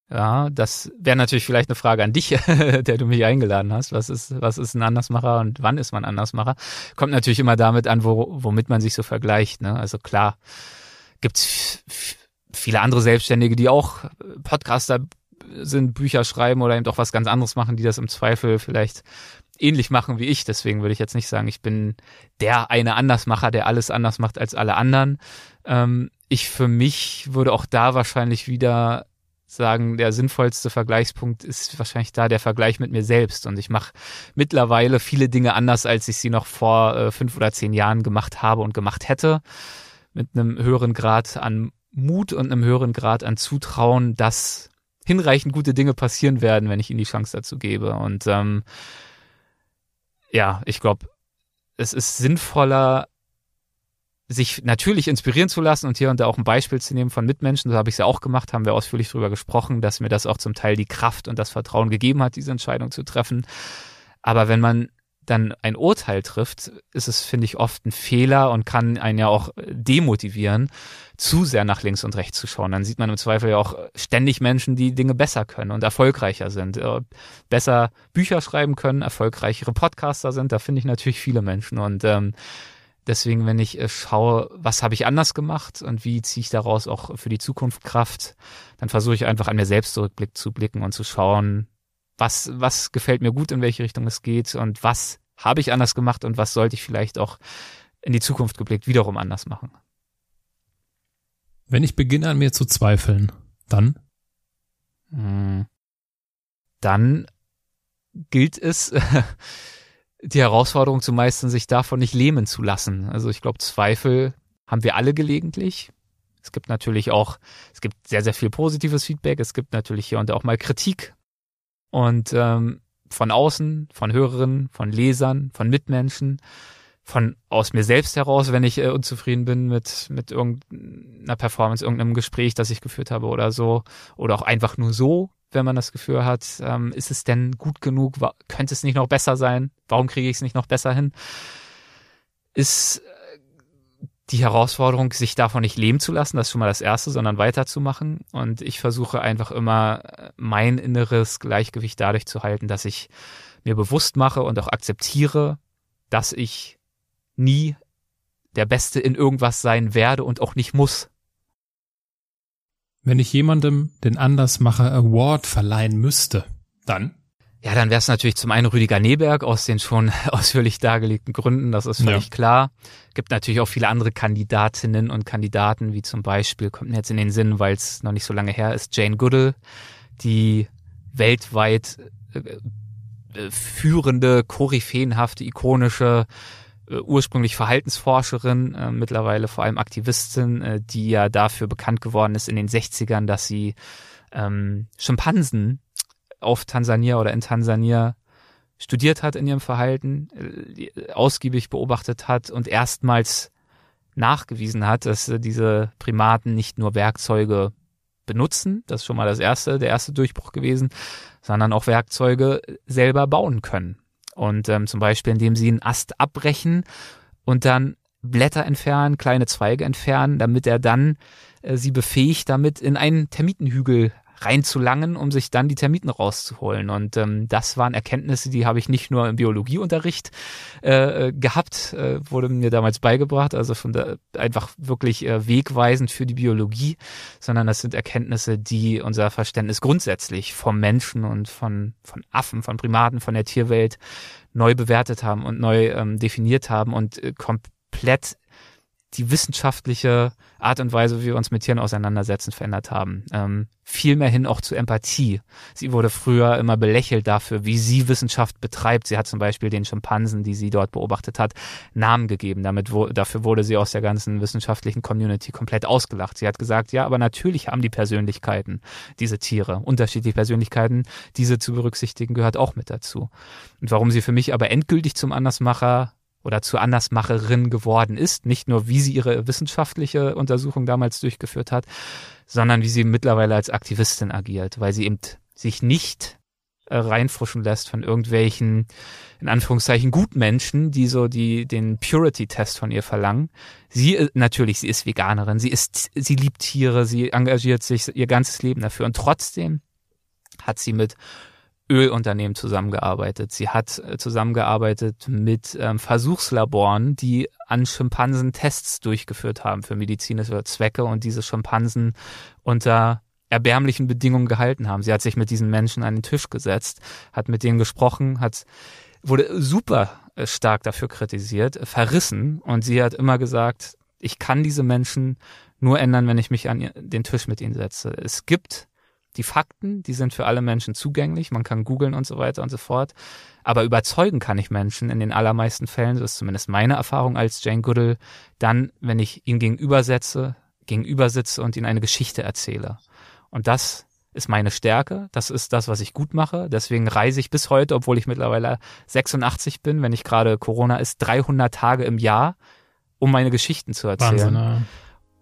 Ja, das wäre natürlich vielleicht eine Frage an dich, der du mich eingeladen hast. Was ist, was ist ein Andersmacher und wann ist man Andersmacher? Kommt natürlich immer damit an, wo, womit man sich so vergleicht. Ne? Also klar, gibt's viele andere Selbstständige, die auch Podcaster sind, Bücher schreiben oder eben doch was ganz anderes machen, die das im Zweifel vielleicht ähnlich machen wie ich. Deswegen würde ich jetzt nicht sagen, ich bin der eine Andersmacher, der alles anders macht als alle anderen. Ähm, ich für mich würde auch da wahrscheinlich wieder sagen, der sinnvollste Vergleichspunkt ist wahrscheinlich da der Vergleich mit mir selbst. Und ich mache mittlerweile viele Dinge anders, als ich sie noch vor äh, fünf oder zehn Jahren gemacht habe und gemacht hätte. Mit einem höheren Grad an Mut und einem höheren Grad an Zutrauen, dass hinreichend gute Dinge passieren werden, wenn ich ihnen die Chance dazu gebe. Und ähm, ja, ich glaube, es ist sinnvoller, sich natürlich inspirieren zu lassen und hier und da auch ein Beispiel zu nehmen von Mitmenschen. So habe ich ja auch gemacht, haben wir ausführlich drüber gesprochen, dass mir das auch zum Teil die Kraft und das Vertrauen gegeben hat, diese Entscheidung zu treffen. Aber wenn man dann ein Urteil trifft, ist es, finde ich, oft ein Fehler und kann einen ja auch demotivieren, zu sehr nach links und rechts zu schauen. Dann sieht man im Zweifel ja auch ständig Menschen, die Dinge besser können und erfolgreicher sind, äh, besser Bücher schreiben können, erfolgreichere Podcaster sind. Da finde ich natürlich viele Menschen und ähm, Deswegen, wenn ich äh, schaue, was habe ich anders gemacht und wie ziehe ich daraus auch für die Zukunft Kraft, dann versuche ich einfach an mir selbst zurückblick zu blicken und zu schauen, was, was gefällt mir gut, in welche Richtung es geht und was habe ich anders gemacht und was sollte ich vielleicht auch in die Zukunft geblickt wiederum anders machen. Wenn ich beginne an mir zu zweifeln, dann? Hm. Dann gilt es, die Herausforderung zu meistern, sich davon nicht lähmen zu lassen. Also ich glaube, Zweifel haben wir alle gelegentlich. Es gibt natürlich auch, es gibt sehr, sehr viel positives Feedback. Es gibt natürlich hier und da auch mal Kritik. Und ähm, von außen, von Hörerinnen, von Lesern, von Mitmenschen, von aus mir selbst heraus, wenn ich äh, unzufrieden bin mit, mit irgendeiner Performance, irgendeinem Gespräch, das ich geführt habe oder so. Oder auch einfach nur so, wenn man das Gefühl hat, ähm, ist es denn gut genug? Könnte es nicht noch besser sein? Warum kriege ich es nicht noch besser hin? Ist äh, die Herausforderung, sich davon nicht leben zu lassen, das ist schon mal das Erste, sondern weiterzumachen. Und ich versuche einfach immer mein inneres Gleichgewicht dadurch zu halten, dass ich mir bewusst mache und auch akzeptiere, dass ich nie der Beste in irgendwas sein werde und auch nicht muss. Wenn ich jemandem den Andersmacher Award verleihen müsste, dann? Ja, dann wäre es natürlich zum einen Rüdiger Neberg aus den schon ausführlich dargelegten Gründen, das ist völlig ja. klar. Gibt natürlich auch viele andere Kandidatinnen und Kandidaten, wie zum Beispiel, kommt mir jetzt in den Sinn, weil es noch nicht so lange her ist, Jane Goodall, die weltweit äh, äh führende, koryphäenhafte, ikonische ursprünglich Verhaltensforscherin, äh, mittlerweile vor allem Aktivistin, äh, die ja dafür bekannt geworden ist in den 60ern, dass sie ähm, Schimpansen auf Tansania oder in Tansania studiert hat in ihrem Verhalten, äh, ausgiebig beobachtet hat und erstmals nachgewiesen hat, dass äh, diese Primaten nicht nur Werkzeuge benutzen, das ist schon mal das erste, der erste Durchbruch gewesen, sondern auch Werkzeuge selber bauen können. Und ähm, zum Beispiel, indem sie einen Ast abbrechen und dann Blätter entfernen, kleine Zweige entfernen, damit er dann äh, sie befähigt, damit in einen Termitenhügel reinzulangen, um sich dann die Termiten rauszuholen. Und ähm, das waren Erkenntnisse, die habe ich nicht nur im Biologieunterricht äh, gehabt, äh, wurde mir damals beigebracht, also von der einfach wirklich äh, wegweisend für die Biologie, sondern das sind Erkenntnisse, die unser Verständnis grundsätzlich vom Menschen und von, von Affen, von Primaten, von der Tierwelt neu bewertet haben und neu ähm, definiert haben und äh, komplett die wissenschaftliche Art und Weise, wie wir uns mit Tieren auseinandersetzen, verändert haben. Ähm, viel mehr hin auch zu Empathie. Sie wurde früher immer belächelt dafür, wie sie Wissenschaft betreibt. Sie hat zum Beispiel den Schimpansen, die sie dort beobachtet hat, Namen gegeben. Damit wo, dafür wurde sie aus der ganzen wissenschaftlichen Community komplett ausgelacht. Sie hat gesagt, ja, aber natürlich haben die Persönlichkeiten, diese Tiere, unterschiedliche Persönlichkeiten, diese zu berücksichtigen gehört auch mit dazu. Und warum sie für mich aber endgültig zum Andersmacher oder zur Andersmacherin geworden ist. Nicht nur, wie sie ihre wissenschaftliche Untersuchung damals durchgeführt hat, sondern wie sie mittlerweile als Aktivistin agiert, weil sie eben sich nicht äh, reinfuschen lässt von irgendwelchen, in Anführungszeichen, Gutmenschen, die so die, den Purity-Test von ihr verlangen. Sie, äh, natürlich, sie ist Veganerin, sie ist, sie liebt Tiere, sie engagiert sich ihr ganzes Leben dafür und trotzdem hat sie mit Ölunternehmen zusammengearbeitet. Sie hat äh, zusammengearbeitet mit ähm, Versuchslaboren, die an Schimpansen Tests durchgeführt haben für medizinische Zwecke und diese Schimpansen unter erbärmlichen Bedingungen gehalten haben. Sie hat sich mit diesen Menschen an den Tisch gesetzt, hat mit denen gesprochen, hat wurde super äh, stark dafür kritisiert, verrissen und sie hat immer gesagt, ich kann diese Menschen nur ändern, wenn ich mich an den Tisch mit ihnen setze. Es gibt die Fakten, die sind für alle Menschen zugänglich, man kann googeln und so weiter und so fort. Aber überzeugen kann ich Menschen in den allermeisten Fällen, so ist zumindest meine Erfahrung als Jane Goodall, dann, wenn ich ihn gegenübersetze, gegenübersitze und ihnen eine Geschichte erzähle. Und das ist meine Stärke, das ist das, was ich gut mache. Deswegen reise ich bis heute, obwohl ich mittlerweile 86 bin, wenn nicht gerade Corona ist, 300 Tage im Jahr, um meine Geschichten zu erzählen. Wahnsinn,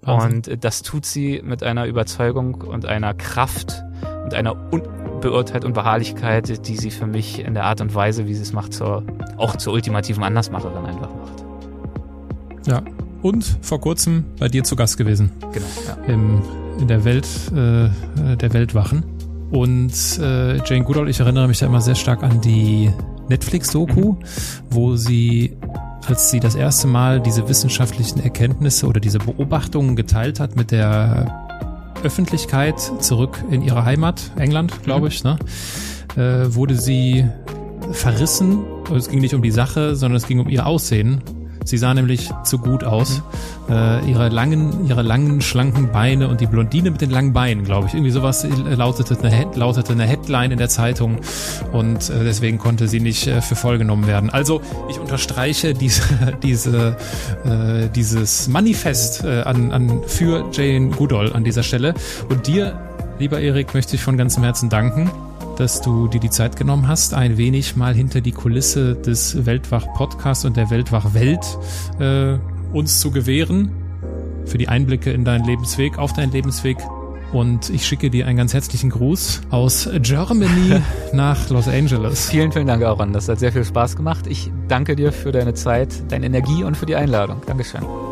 und das tut sie mit einer Überzeugung und einer Kraft und einer Unbeurteilt und Beharrlichkeit, die sie für mich in der Art und Weise, wie sie es macht, zur, auch zur ultimativen Andersmacherin einfach macht. Ja. Und vor kurzem bei dir zu Gast gewesen. Genau. Ja. Im, in der Welt, äh, der Weltwachen. Und äh, Jane Goodall, ich erinnere mich da immer sehr stark an die Netflix-Doku, mhm. wo sie als sie das erste Mal diese wissenschaftlichen Erkenntnisse oder diese Beobachtungen geteilt hat mit der Öffentlichkeit zurück in ihre Heimat, England, glaube mhm. ich, ne, äh, wurde sie verrissen. Es ging nicht um die Sache, sondern es ging um ihr Aussehen Sie sah nämlich zu gut aus. Äh, ihre langen, ihre langen, schlanken Beine und die Blondine mit den langen Beinen, glaube ich. Irgendwie sowas lautete eine, lautete eine Headline in der Zeitung und äh, deswegen konnte sie nicht äh, für voll genommen werden. Also ich unterstreiche diese, diese, äh, dieses Manifest äh, an, an für Jane Goodall an dieser Stelle. Und dir, lieber Erik, möchte ich von ganzem Herzen danken dass du dir die Zeit genommen hast, ein wenig mal hinter die Kulisse des Weltwach-Podcasts und der Weltwach-Welt äh, uns zu gewähren. Für die Einblicke in deinen Lebensweg, auf deinen Lebensweg. Und ich schicke dir einen ganz herzlichen Gruß aus Germany nach Los Angeles. Vielen, vielen Dank, Aaron. Das hat sehr viel Spaß gemacht. Ich danke dir für deine Zeit, deine Energie und für die Einladung. Dankeschön.